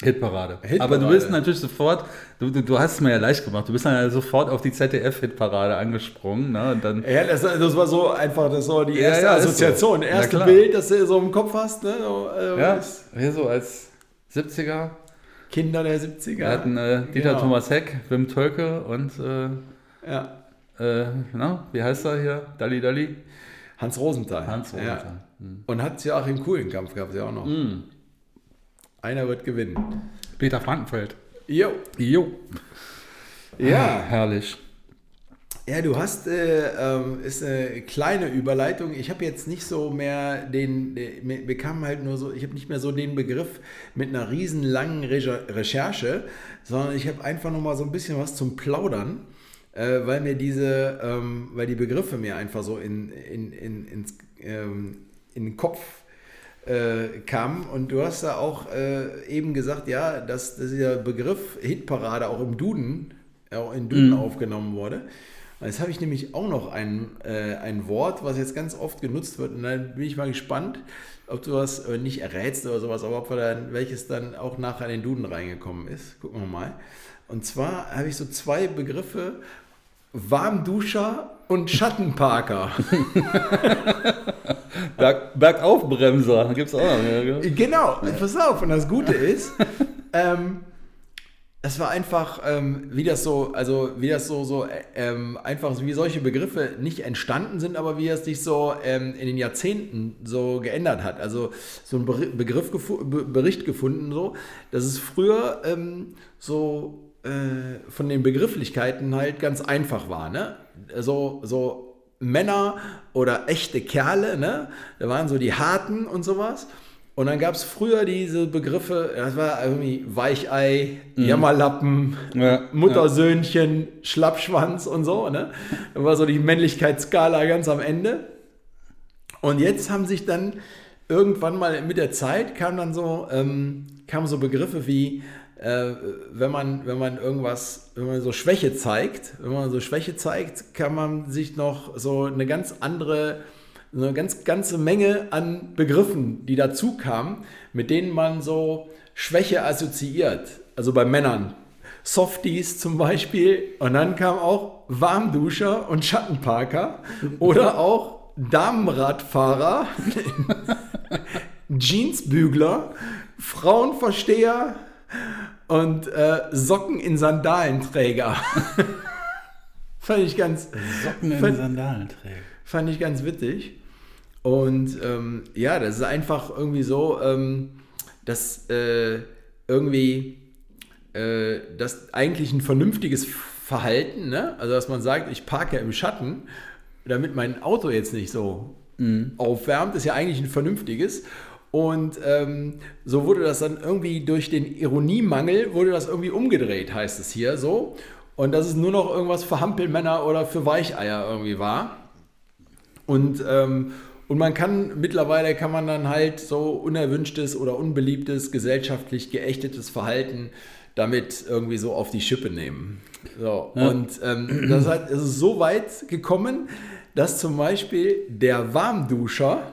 Hitparade. Hitparade. Aber du bist natürlich sofort, du, du, du hast es mir ja leicht gemacht, du bist dann ja sofort auf die ZDF-Hitparade angesprungen. Ne? Und dann, Ja, das, das war so einfach, das war die Ja, erste ja, Assoziation, so. das Ja, erste. Bild, das du so im Kopf hast. Ne? Äh, ja, hier so als 70er. Kinder der 70er. Wir hatten äh, Dieter Genau. Thomas Heck, Wim Tölke und, äh, Ja. äh, na, wie heißt er hier? Dalli Dalli? Hans Rosenthal. Hans Ja. Rosenthal. Hm. Und hat ja auch im coolen Kampf gehabt, ja auch noch. Einer wird gewinnen. Peter Frankenfeld. Jo. Jo. Ja. Herrlich. Ja, du hast, äh, ähm, ist eine kleine Überleitung. Ich habe jetzt nicht so mehr den, den, mir mir kam halt nur so, ich habe nicht mehr so den Begriff mit einer riesen langen Re Recherche, sondern ich habe einfach nur mal so ein bisschen was zum Plaudern, äh, weil mir diese, ähm, weil die Begriffe mir einfach so in, in, in, ins, ähm, in den Kopf äh, kamen. Und du hast da auch äh, eben gesagt, ja, dass, dass dieser Begriff Hitparade auch im Duden, auch in Duden aufgenommen wurde. Und Jetzt habe ich nämlich auch noch ein, äh, ein Wort, was jetzt ganz oft genutzt wird. Und dann bin ich mal gespannt, ob du was äh, nicht errätst oder sowas, aber ob wir dann, welches dann auch nachher in den Duden reingekommen ist. Gucken wir mal. Und zwar habe ich so zwei Begriffe: Warmduscher und Schattenparker. Berg, Bergaufbremser, gibt es auch noch. Gell? Genau, pass auf. Und das Gute ist, ähm, es war einfach, ähm, wie das so, also wie das so, so ähm, einfach, wie solche Begriffe nicht entstanden sind, aber wie es sich so ähm, in den Jahrzehnten so geändert hat. Also so ein Begriff, gefu Be Bericht gefunden, so, dass es früher ähm, so äh, von den Begrifflichkeiten halt ganz einfach war, ne? So, so Männer oder echte Kerle, ne? Da waren so die Harten und sowas. Und dann gab es früher diese Begriffe, das war irgendwie Weichei, Jammerlappen, Ja, Muttersöhnchen, Schlappschwanz und so, ne? Da war so die Männlichkeitsskala ganz am Ende. Und jetzt haben sich dann irgendwann mal mit der Zeit kam dann so, ähm, kamen so Begriffe wie, äh, wenn, man, wenn man irgendwas, wenn man so Schwäche zeigt, wenn man so Schwäche zeigt, kann man sich noch so eine ganz andere, eine ganz ganze Menge an Begriffen, die dazu kamen, mit denen man so Schwäche assoziiert. Also bei Männern. Softies zum Beispiel. Und dann kam auch Warmduscher und Schattenparker. Oder auch Damenradfahrer, Jeansbügler, Frauenversteher und äh, Socken in Sandalenträger. fand ich ganz, Socken in Fand- Sandalen trägt. fand ich ganz witzig. Und ähm, ja, das ist einfach irgendwie so, ähm, dass äh, irgendwie äh, das eigentlich ein vernünftiges Verhalten, ne? also dass man sagt, ich parke im Schatten, damit mein Auto jetzt nicht so aufwärmt, ist ja eigentlich ein vernünftiges. Und ähm, so wurde das dann irgendwie durch den Ironiemangel, wurde das irgendwie umgedreht, heißt es hier so. Und dass es nur noch irgendwas für Hampelmänner oder für Weicheier irgendwie war. Und, ähm, und man kann, mittlerweile kann man dann halt so unerwünschtes oder unbeliebtes, gesellschaftlich geächtetes Verhalten damit irgendwie so auf die Schippe nehmen. So, Und ähm, das hat, es ist so weit gekommen, dass zum Beispiel der Warmduscher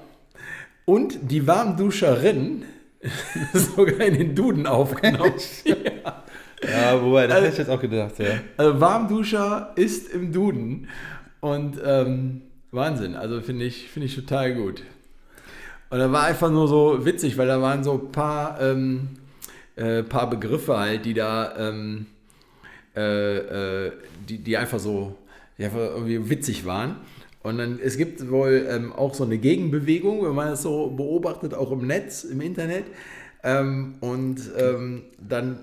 und die Warmduscherin sogar in den Duden aufgenommen. ja. Ja, wobei, das hätte ich jetzt auch gedacht, ja. Also Warmduscher ist im Duden. Und ähm, Wahnsinn, also finde ich, finde ich total gut. Und da war einfach nur so witzig, weil da waren so ein paar, ähm, äh, paar Begriffe halt, die da, ähm, äh, äh, die, die einfach so, die einfach irgendwie witzig waren. Und dann, es gibt wohl ähm, auch so eine Gegenbewegung, wenn man das so beobachtet, auch im Netz, im Internet. Ähm, und ähm, dann,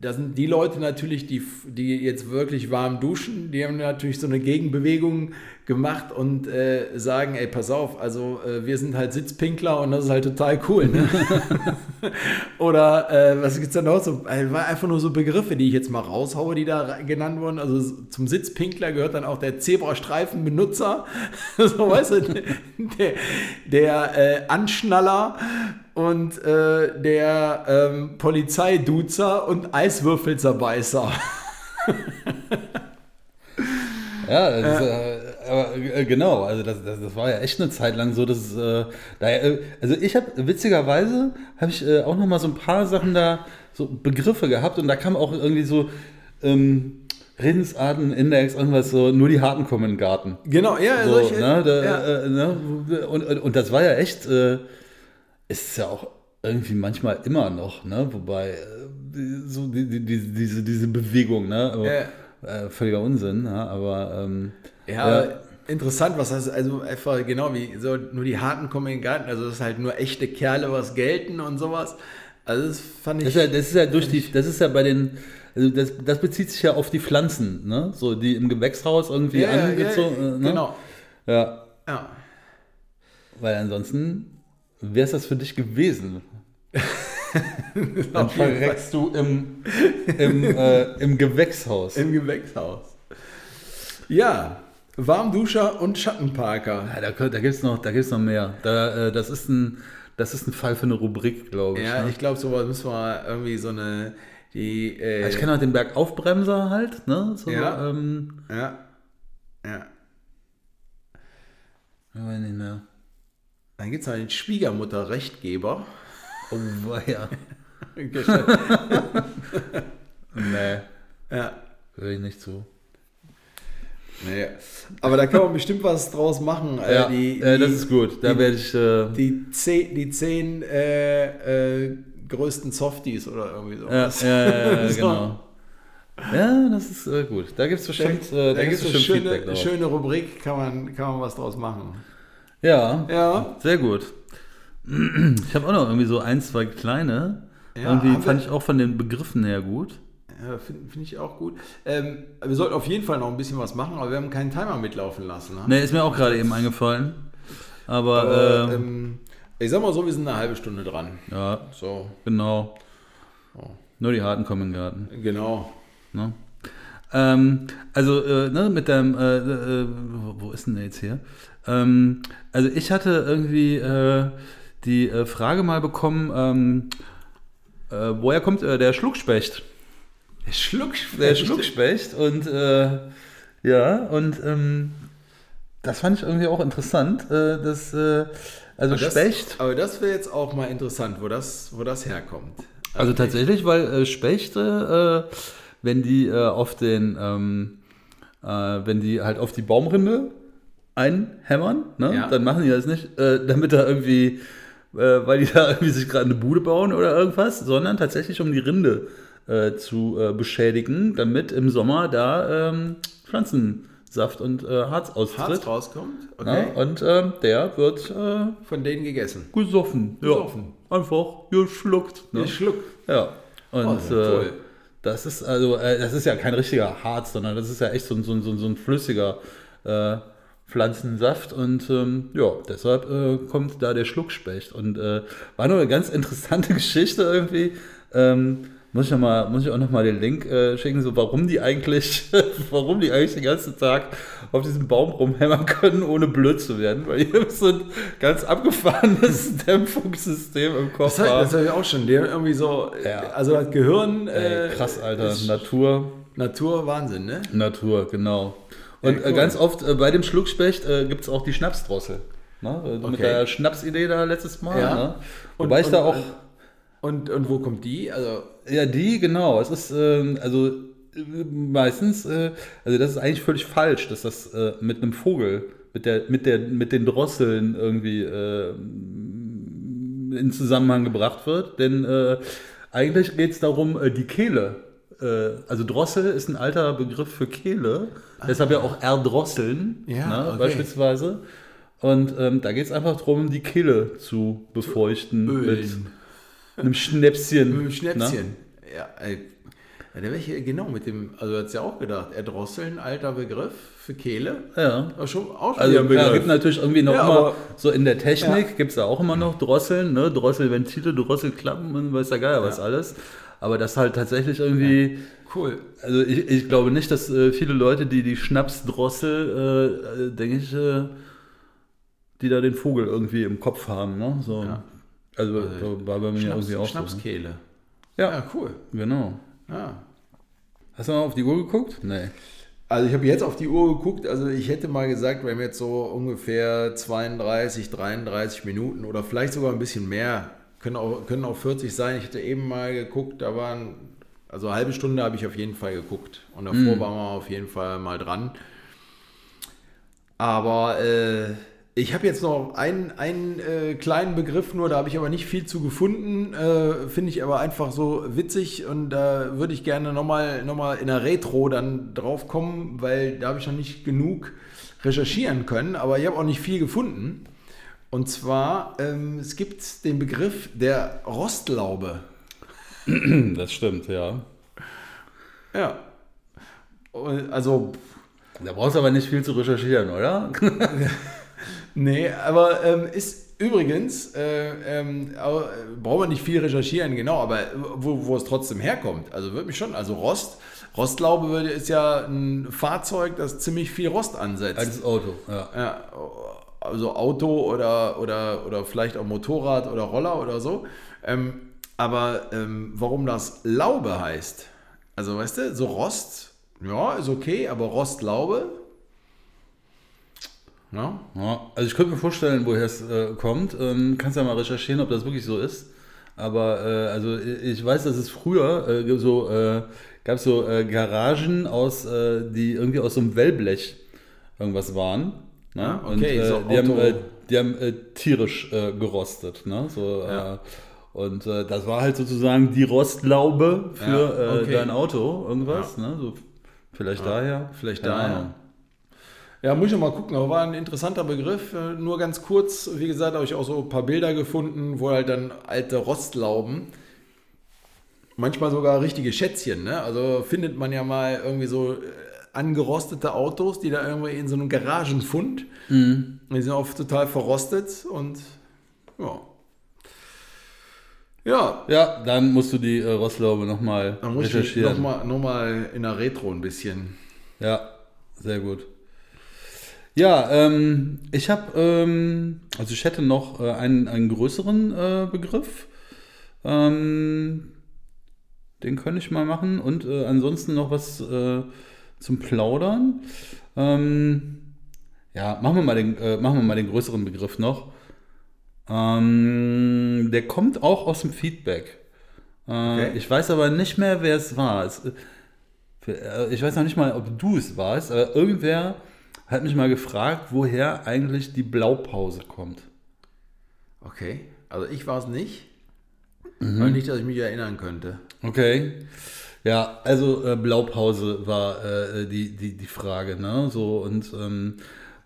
da sind die Leute natürlich, die, die jetzt wirklich warm duschen, die haben natürlich so eine Gegenbewegung gemacht und äh, sagen, ey, pass auf, also äh, wir sind halt Sitzpinkler und das ist halt total cool. Ne? Oder äh, was gibt es da noch so? Äh, war einfach nur so Begriffe, die ich jetzt mal raushaue, die da genannt wurden. Also zum Sitzpinkler gehört dann auch der Zebrastreifenbenutzer, so weißt du, der, der äh, Anschnaller und äh, der ähm, Polizeiduzer und Eiswürfelzerbeißer. Ja, das ist, äh, aber äh, genau, also das, das, das war ja echt eine Zeit lang so, dass äh, da, äh, also ich habe witzigerweise habe ich äh, auch noch mal so ein paar Sachen da so Begriffe gehabt und da kam auch irgendwie so ähm, Redensartenindex, irgendwas so, nur die Harten kommen in den Garten. Genau, ja, So, solche, ne, da, ja. äh, ne, und, und, und das war ja echt, äh, ist ja auch irgendwie manchmal immer noch, ne, wobei äh, so die, die, die, diese, diese Bewegung, ne, aber, äh, völliger Unsinn, ja, aber ähm, Ja, Ja. interessant, was das, also einfach genau wie so nur die Harten kommen in den Garten, also das ist halt nur echte Kerle, was gelten und sowas. Also das fand ich. Das ist ja, das ist ja durch die, das ist ja bei den, also das, das bezieht sich ja auf die Pflanzen, ne? So die im Gewächshaus irgendwie ja, angezogen. ja, äh, ne? Genau. Ja, Ja. weil ansonsten wäre es das für dich gewesen. Dann verreckst du im, im, äh, im Gewächshaus. Im Gewächshaus. Ja, Warmduscher und Schattenparker. Ja, da da gibt es noch, da gibt's noch mehr. Da, äh, das, ist ein, das ist ein Fall für eine Rubrik, glaube ich. Ja, ne? ich glaube, sowas müssen wir irgendwie so eine. Die, äh, ich kenne auch den Bergaufbremser halt, ne? So, Ja. ähm, ja. Ja. weiß nicht mehr. Dann gibt es noch den Schwiegermutter-Rechtgeber. Oh, ja. nee, ja. höre ich nicht zu. Nee. Aber da kann man bestimmt was draus machen. Äh, Ja, die, äh, das die- ist gut. Da die- werde ich. Äh, Die zehn, die zehn äh, äh, größten Softies oder irgendwie sowas. ja, ja, ja, So. genau. Ja, das ist äh, gut. Da gibt es bestimmt, da gibt es eine bestimmt Feedback schöne, drauf. schöne Rubrik, kann man, kann man was draus machen. Ja, Ja, sehr gut. Ich habe auch noch irgendwie so ein, zwei kleine. Ja, irgendwie fand ich auch von den Begriffen her gut. Ja finde find ich auch gut. Ähm, wir sollten auf jeden Fall noch ein bisschen was machen, aber wir haben keinen Timer mitlaufen lassen. Ne? Ne, ist mir auch gerade eben eingefallen. Aber, äh, ähm, ich sag mal so, wir sind eine halbe Stunde dran. ja, So, genau. Oh. Nur die Harten kommen in den Garten. genau. Ne? Ähm, also, äh, ne, mit deinem, äh, äh, wo, ist denn der jetzt hier? Ähm, also, ich hatte irgendwie äh, die äh, Frage mal bekommen, ähm, äh, woher kommt der Schluckspecht? Der Schluckspecht. Der Schluckspecht und äh, ja, und ähm, das fand ich irgendwie auch interessant, äh, dass, äh, also Aber das, Specht, Aber das wäre jetzt auch mal interessant, wo das, wo das herkommt. also tatsächlich, weil äh, Spechte, äh, wenn die äh, auf den, ähm, äh, wenn die halt auf die Baumrinde einhämmern, ne, Ja. dann machen die das nicht, damit da irgendwie, weil die da irgendwie sich gerade eine Bude bauen oder irgendwas, sondern tatsächlich um die Rinde äh, zu äh, beschädigen, damit im Sommer da ähm, Pflanzensaft und äh, Harz austritt. Harz rauskommt, Ja, okay. und ähm, der wird äh, Von denen gegessen. gesoffen. Gesoffen. Ja, einfach geschluckt. Ne? Geschluckt. Ja. Und Oh, äh, cool. das ist also, äh, das ist ja kein richtiger Harz, sondern das ist ja echt so, ein- so, ein- so, ein- so ein flüssiger Pflanzensaft und ähm, ja, deshalb äh, kommt da der Schluckspecht. Und äh, war nur eine ganz interessante Geschichte irgendwie. Ähm, muss ich, noch mal, muss ich auch nochmal den Link äh, schicken, so warum die eigentlich, warum die eigentlich den ganzen Tag auf diesem Baum rumhämmern können, ohne blöd zu werden, weil die so ein ganz abgefahrenes Dämpfungssystem im Kopf Das, haben. das habe ich auch schon. Der irgendwie so, Ja. also das Gehirn. Ey, äh, krass, Alter. ist Natur. Natur, Wahnsinn, ne? Natur, genau. Und Ja, äh, cool. ganz oft äh, bei dem Schluckspecht äh, gibt es auch die Schnapsdrossel. Ne? Äh, Mit Okay. der Schnapsidee da letztes Mal. Ja. Ne? Und- Wobei ich da und- auch. Und, und wo kommt die? Also, Ja, die, genau. Es ist, ähm, also meistens, äh, also das ist eigentlich völlig falsch, dass das äh, mit einem Vogel, mit, der, mit, der, mit den Drosseln irgendwie äh, in Zusammenhang gebracht wird. Denn äh, eigentlich geht es darum, äh, die Kehle. Äh, also Drossel ist ein alter Begriff für Kehle. Deshalb ja auch erdrosseln, Ja, ne, okay. beispielsweise. Und ähm, da geht es einfach darum, die Kehle zu befeuchten mit Ölen. Einem Schnäpschen. Mit dem Ne? Schnäpschen. Ja, ey. Ja, der wäre hier genau mit dem, also hat es ja auch gedacht, Erdrosseln, alter Begriff für Kehle. Ja. Aber schon, auch schon Also ein ja, Begriff. gibt natürlich irgendwie noch Ja, immer, aber- so in der Technik Ja. gibt es da auch immer noch Drosseln, ne? Drosselventile, Drosselklappen und weiß der Geier was Ja. alles. Aber das halt tatsächlich irgendwie, Cool. also ich, ich glaube nicht, dass äh, viele Leute, die die Schnapsdrossel, äh, äh, denke ich, äh, die da den Vogel irgendwie im Kopf haben, ne? So. Ja. Also, Also, war bei mir Schnaps, irgendwie auch so. Ne? Also ich habe jetzt auf die Uhr geguckt, also ich hätte mal gesagt, wir haben jetzt so ungefähr 32, 33 Minuten oder vielleicht sogar ein bisschen mehr. Können auch, können auch 40 sein. Ich hätte eben mal geguckt, da waren, also eine halbe Stunde habe ich auf jeden Fall geguckt. Und davor Mhm. waren wir auf jeden Fall mal dran. Aber äh, ich habe jetzt noch einen, einen äh, kleinen Begriff nur, da habe ich aber nicht viel zu gefunden. Äh, Finde ich aber einfach so witzig und da würde ich gerne nochmal noch mal in der Retro dann drauf kommen, weil da habe ich noch nicht genug recherchieren können, aber ich habe auch nicht viel gefunden. Und zwar, ähm, es gibt den Begriff der Rostlaube. Das stimmt, ja. Ja. Und Also Da brauchst du aber nicht viel zu recherchieren, oder? Nee, aber ähm, ist übrigens, äh, ähm, äh, brauchen wir nicht viel recherchieren, genau, aber wo, wo es trotzdem herkommt. Also würde mich schon, also Rost, Rostlaube würde- ist ja ein Fahrzeug, das ziemlich viel Rost ansetzt. Altes Auto, ja. Ja, also Auto oder, oder, oder vielleicht auch Motorrad oder Roller oder so. Ähm, aber ähm, warum das Laube heißt, also weißt du, so Rost, ja, ist okay, aber Rostlaube, ja, Ja, also ich könnte mir vorstellen, woher es äh, kommt. Ähm, kannst ja mal recherchieren, ob das wirklich so ist. Aber äh, also ich weiß, dass es früher äh, so äh, gab es so äh, Garagen aus, äh, die irgendwie aus so einem Wellblech irgendwas waren. Ne? Ah, okay, Und äh, so die, haben, die haben tierisch gerostet. Ne? So, Ja. und das war halt sozusagen die Rostlaube für Ja, okay. dein Auto, irgendwas. Ne? So, vielleicht daher. vielleicht daher. Ja, muss ich mal gucken, aber war ein interessanter Begriff. Äh, Nur ganz kurz, wie gesagt, habe ich auch so ein paar Bilder gefunden, wo halt dann alte Rostlauben, manchmal sogar richtige Schätzchen, ne? Also findet man ja mal irgendwie so äh, angerostete Autos, die da irgendwie in so einem Garagenfund, Mhm. die sind oft total verrostet und ja. Ja, Ja, dann musst du die äh, Rostlaube nochmal recherchieren. nochmal noch mal in der Retro ein bisschen. Ja, sehr gut. Ja, ähm, ich habe, ähm, also ich hätte noch äh, einen, einen größeren äh, Begriff. Ähm, den könnte ich mal machen und äh, ansonsten noch was äh, zum Plaudern. Ähm, ja, machen wir mal den, äh, machen wir mal den größeren Begriff noch. Ähm, der kommt auch aus dem Feedback. Äh, Okay. Ich weiß aber nicht mehr, wer es war. Es, ich weiß noch nicht mal, ob du es warst, aber irgendwer hat mich mal gefragt, woher eigentlich die Blaupause kommt. Okay, also ich war es nicht. Aber nicht, dass ich mich erinnern könnte. Okay. Ja, also äh, Blaupause war äh, die, die, die Frage, ne? So und ähm,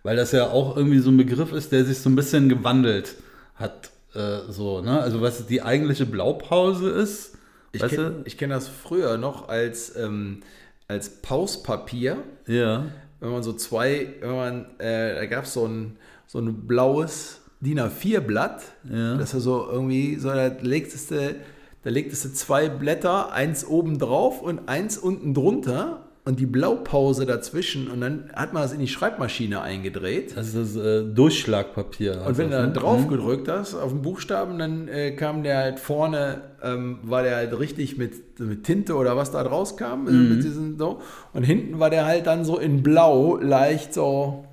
weil das ja auch irgendwie so ein Begriff ist, der sich so ein bisschen gewandelt hat, äh, so, ne? Also was die eigentliche Blaupause ist, Ich kenne kenn das früher noch als, ähm, als Pauspapier. Ja. Wenn man so zwei, wenn man, äh, da gab es so ein, so ein blaues DIN A4-Blatt. Ja. Das ist so irgendwie, so da legtest du, da legtest du zwei Blätter, eins oben drauf und eins unten drunter und die Blaupause dazwischen und dann hat man das in die Schreibmaschine eingedreht. Das ist das äh, Durchschlagpapier. Und wenn du heißt da das, ne? drauf gedrückt hast auf den Buchstaben, dann äh, kam der halt vorne, ähm, war der halt richtig mit, mit Tinte oder was da draus kam. also Mhm. Mit diesen, so. Und hinten war der halt dann so in Blau, leicht so.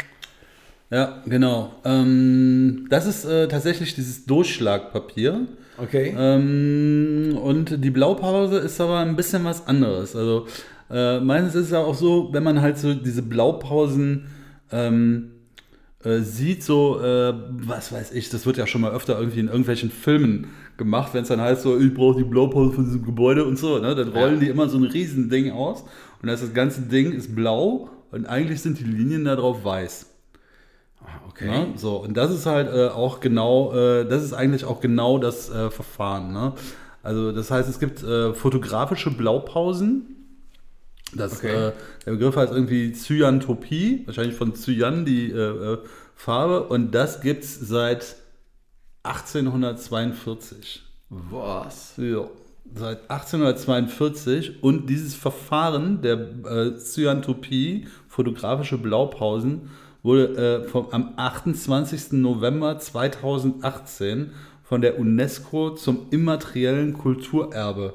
Ja, genau. Ähm, das ist äh, tatsächlich dieses Durchschlagpapier. Okay. Ähm, und die Blaupause ist aber ein bisschen was anderes. Also äh, meistens ist es ja auch so, wenn man halt so diese Blaupausen ähm, äh, sieht, so, äh, was weiß ich, das wird ja schon mal öfter irgendwie in irgendwelchen Filmen gemacht, wenn es dann heißt so, ich brauche die Blaupause von diesem Gebäude und so, ne? dann rollen Ja. die immer so ein Riesending aus und das, das ganze Ding ist blau und eigentlich sind die Linien da drauf weiß. Ah, okay. Ne? So, und das ist halt äh, auch genau, äh, das ist eigentlich auch genau das äh, Verfahren. Ne? Also das heißt, es gibt äh, fotografische Blaupausen. Das, Okay. äh, der Begriff heißt irgendwie Cyantopie, wahrscheinlich von Cyan die äh, äh, Farbe. Und das gibt es seit 1842. Was? Ja, seit 1842 und dieses Verfahren der äh, Cyantopie, fotografische Blaupausen, wurde äh, vom, am 28. November 2018 von der UNESCO zum immateriellen Kulturerbe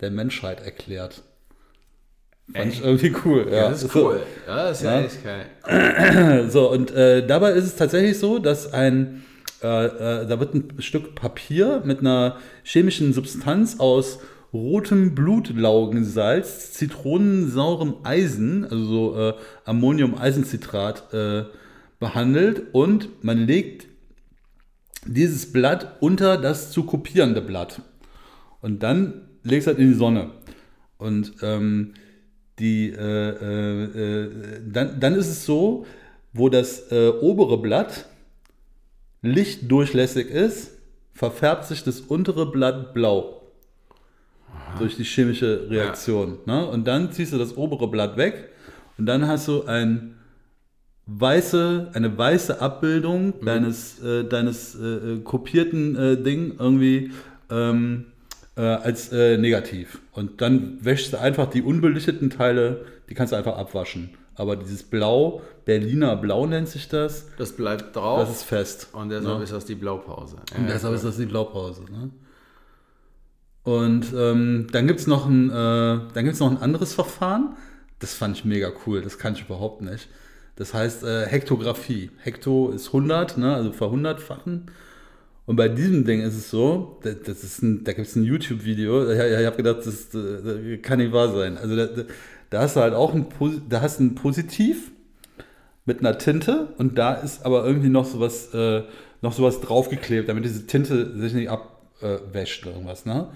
der Menschheit erklärt. Fand ich irgendwie cool. Ja, das ist cool. Ja, das ist ja, Ja. echt geil. So, und äh, dabei ist es tatsächlich so, dass ein, äh, äh, da wird ein Stück Papier mit einer chemischen Substanz aus rotem Blutlaugensalz, zitronensaurem Eisen, also so äh, Ammonium-Eisenzitrat, äh, behandelt und man legt dieses Blatt unter das zu kopierende Blatt. Und dann legst du halt in die Sonne. Und ähm, die, äh, äh, äh, dann, dann ist es so, wo das äh, obere Blatt lichtdurchlässig ist, verfärbt sich das untere Blatt blau. Durch die chemische Reaktion. Ne? Und dann ziehst du das obere Blatt weg und dann hast du ein weiße, eine weiße Abbildung deines, äh, deines äh, kopierten äh, Ding irgendwie ähm, äh, als äh, negativ. Und dann wäschst du einfach die unbelichteten Teile, die kannst du einfach abwaschen. Aber dieses Blau, Berliner Blau nennt sich das, Das bleibt drauf. das ist fest. und deshalb Ja. ist das die Blaupause. Und Ja, deshalb cool. ist das die Blaupause. Ne? Und ähm, dann gibt es noch, ein, äh, dann gibt's noch ein anderes Verfahren. Das fand ich mega cool. Das kann ich überhaupt nicht. Das heißt äh, Hektographie. Hekto ist 100, ne? also verhundertfachen. Und bei diesem Ding ist es so, das, das ist ein, da gibt es ein YouTube-Video, ich, ich habe gedacht, das, äh, kann nicht wahr sein. Also da, da- hast du halt auch ein, da hast ein Positiv mit einer Tinte und da ist aber irgendwie noch sowas, äh, noch sowas draufgeklebt, damit diese Tinte sich nicht abwäscht oder irgendwas. Ne?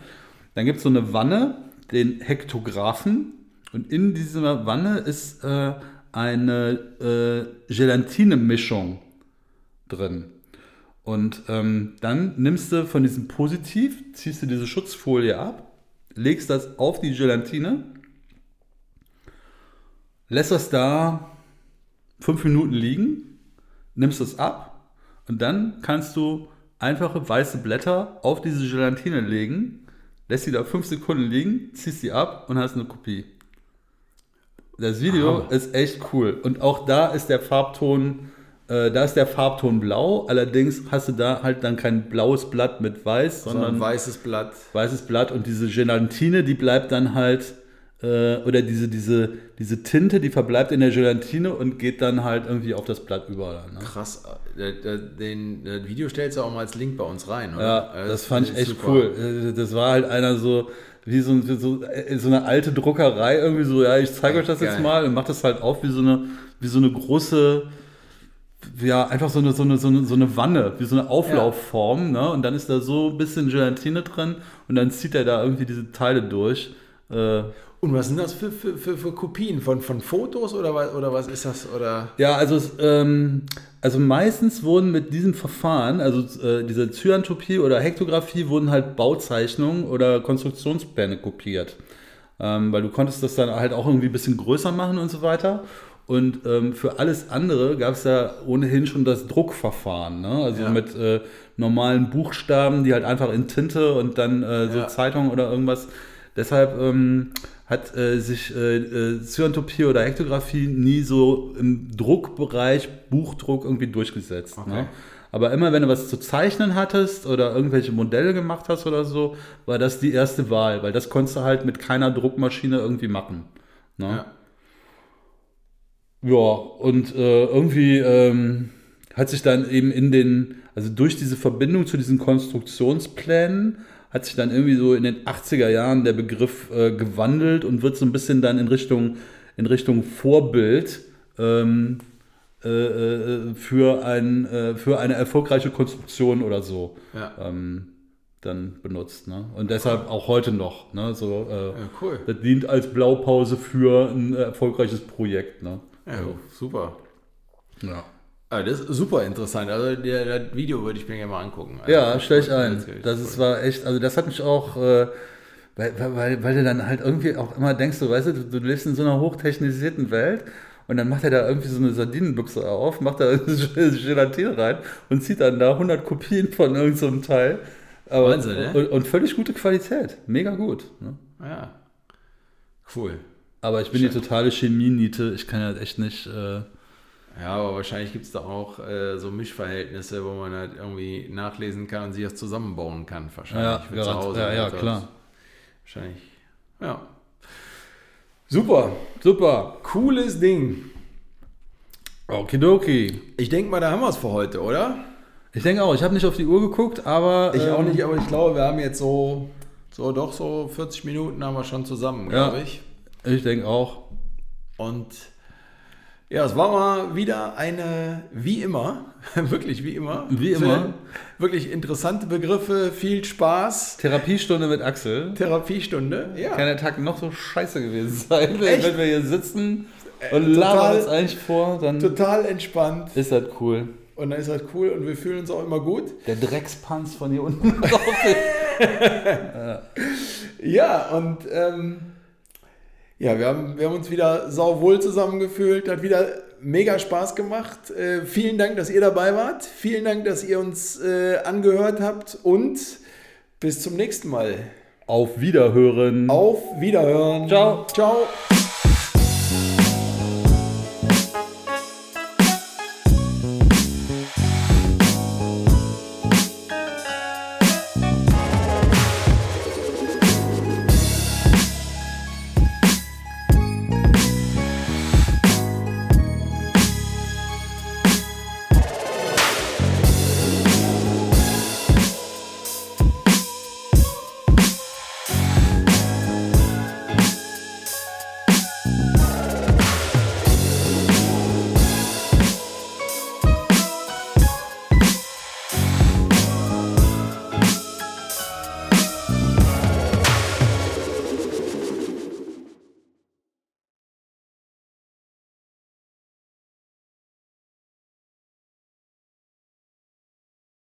Dann gibt es so eine Wanne, den Hektographen und in dieser Wanne ist äh, eine äh, Gelatine-Mischung drin. Und ähm, dann nimmst du von diesem Positiv, ziehst du diese Schutzfolie ab, legst das auf die Gelatine, lässt das da fünf Minuten liegen, nimmst es ab und dann kannst du einfache weiße Blätter auf diese Gelatine legen, lässt sie da fünf Sekunden liegen, ziehst sie ab und hast eine Kopie. Das Video Hammer. ist echt cool. Und auch da ist der Farbton, äh, da ist der Farbton blau. Allerdings hast du da halt dann kein blaues Blatt mit weiß, Sondern sondern weißes Blatt. weißes Blatt und diese Gelatine, die bleibt dann halt, äh, oder diese, diese, diese Tinte, die verbleibt in der Gelatine und geht dann halt irgendwie auf das Blatt über. Ne? Krass. Der, den, das Video stellst du auch mal als Link bei uns rein, oder? Ja, Also das fand ich echt super. cool. Äh, Das war halt einer so, wie so, wie so, äh, so eine alte Druckerei, irgendwie so, ja, ich zeige euch das jetzt Geil. mal und macht das halt auf wie so eine, wie so eine große, ja, einfach so eine, so eine, so eine, so eine Wanne, wie so eine Auflaufform, ne? Und dann ist da so ein bisschen Gelatine drin und dann zieht er da irgendwie diese Teile durch. Äh, Und was sind das für, für, für, für Kopien? Von, von Fotos oder was, oder was ist das? Oder? Ja, also, ähm, also meistens wurden mit diesem Verfahren, also äh, diese Cyanotopie oder Hektographie, wurden halt Bauzeichnungen oder Konstruktionspläne kopiert. Ähm, weil du konntest das dann halt auch irgendwie ein bisschen größer machen und so weiter. Und ähm, für alles andere gab es ja ohnehin schon das Druckverfahren. Ne? Also Ja. mit äh, normalen Buchstaben, die halt einfach in Tinte und dann äh, so Ja. Zeitung oder irgendwas. Deshalb ähm, hat äh, sich äh, äh, Cyanotopie oder Hektographie nie so im Druckbereich, Buchdruck irgendwie durchgesetzt. Okay. Ne? Aber immer wenn du was zu zeichnen hattest oder irgendwelche Modelle gemacht hast oder so, war das die erste Wahl, weil das konntest du halt mit keiner Druckmaschine irgendwie machen. Ne? Ja. Ja, und äh, irgendwie ähm, hat sich dann eben in den, also durch diese Verbindung zu diesen Konstruktionsplänen, hat sich dann irgendwie so in den 80er Jahren der Begriff äh, gewandelt und wird so ein bisschen dann in Richtung, in Richtung Vorbild ähm, äh, äh, für, ein, äh, für eine erfolgreiche Konstruktion oder so Ja. ähm, dann benutzt. Ne? Und deshalb auch heute noch. Ne? So, äh, ja, cool. das dient als Blaupause für ein erfolgreiches Projekt. Ne? Ja, super. Ja. Ah, das ist super interessant. Also der, das Video würde ich mir gerne mal angucken. Also, Ja, stell ich ein. Das ist, war echt, also das hat mich auch, äh, weil, weil- weil, du dann halt irgendwie auch immer denkst, du weißt, du, du lebst in so einer hochtechnisierten Welt und dann macht er da irgendwie so eine Sardinenbüchse auf, macht da Gelatine rein und zieht dann da 100 Kopien von irgendeinem so Teil. Aber, Wahnsinn, ne? und, und völlig gute Qualität. Mega gut. Ne? Ja. Cool. Aber ich bin die totale Chemie-Niete. Ich kann ja echt nicht. Äh, Ja, aber wahrscheinlich gibt es da auch äh, so Mischverhältnisse, wo man halt irgendwie nachlesen kann und sich das zusammenbauen kann. Wahrscheinlich ja, für garant- ja, ja, Also klar. Wahrscheinlich. Ja. Super. Super. Cooles Ding. Okidoki. Ich denke mal, da haben wir es für heute, oder? Ich denke auch, ich habe nicht auf die Uhr geguckt, aber. Ich auch ähm, nicht, aber ich glaube, wir haben jetzt so, so doch so 40 Minuten haben wir schon zusammen, Ja. glaube ich. Ich denke auch. Und ja, es war mal wieder eine, wie immer, wirklich wie immer. Wie immer. Wirklich interessante Begriffe, viel Spaß. Therapiestunde mit Axel. Therapiestunde, ja. Kann der Tag noch so scheiße gewesen sein, wenn Echt? wenn wir hier sitzen und total- labern uns eigentlich vor, dann Total entspannt. ist das cool. Und dann ist das cool und wir fühlen uns auch immer gut. Der Dreckspanz von hier unten. Ja, und ähm, ja, wir haben, wir haben uns wieder sauwohl zusammengefühlt, hat wieder mega Spaß gemacht. Äh, vielen Dank, dass ihr dabei wart. Vielen Dank, dass ihr uns äh, angehört habt und bis zum nächsten Mal. Auf Wiederhören. Auf Wiederhören. Ciao. Ciao.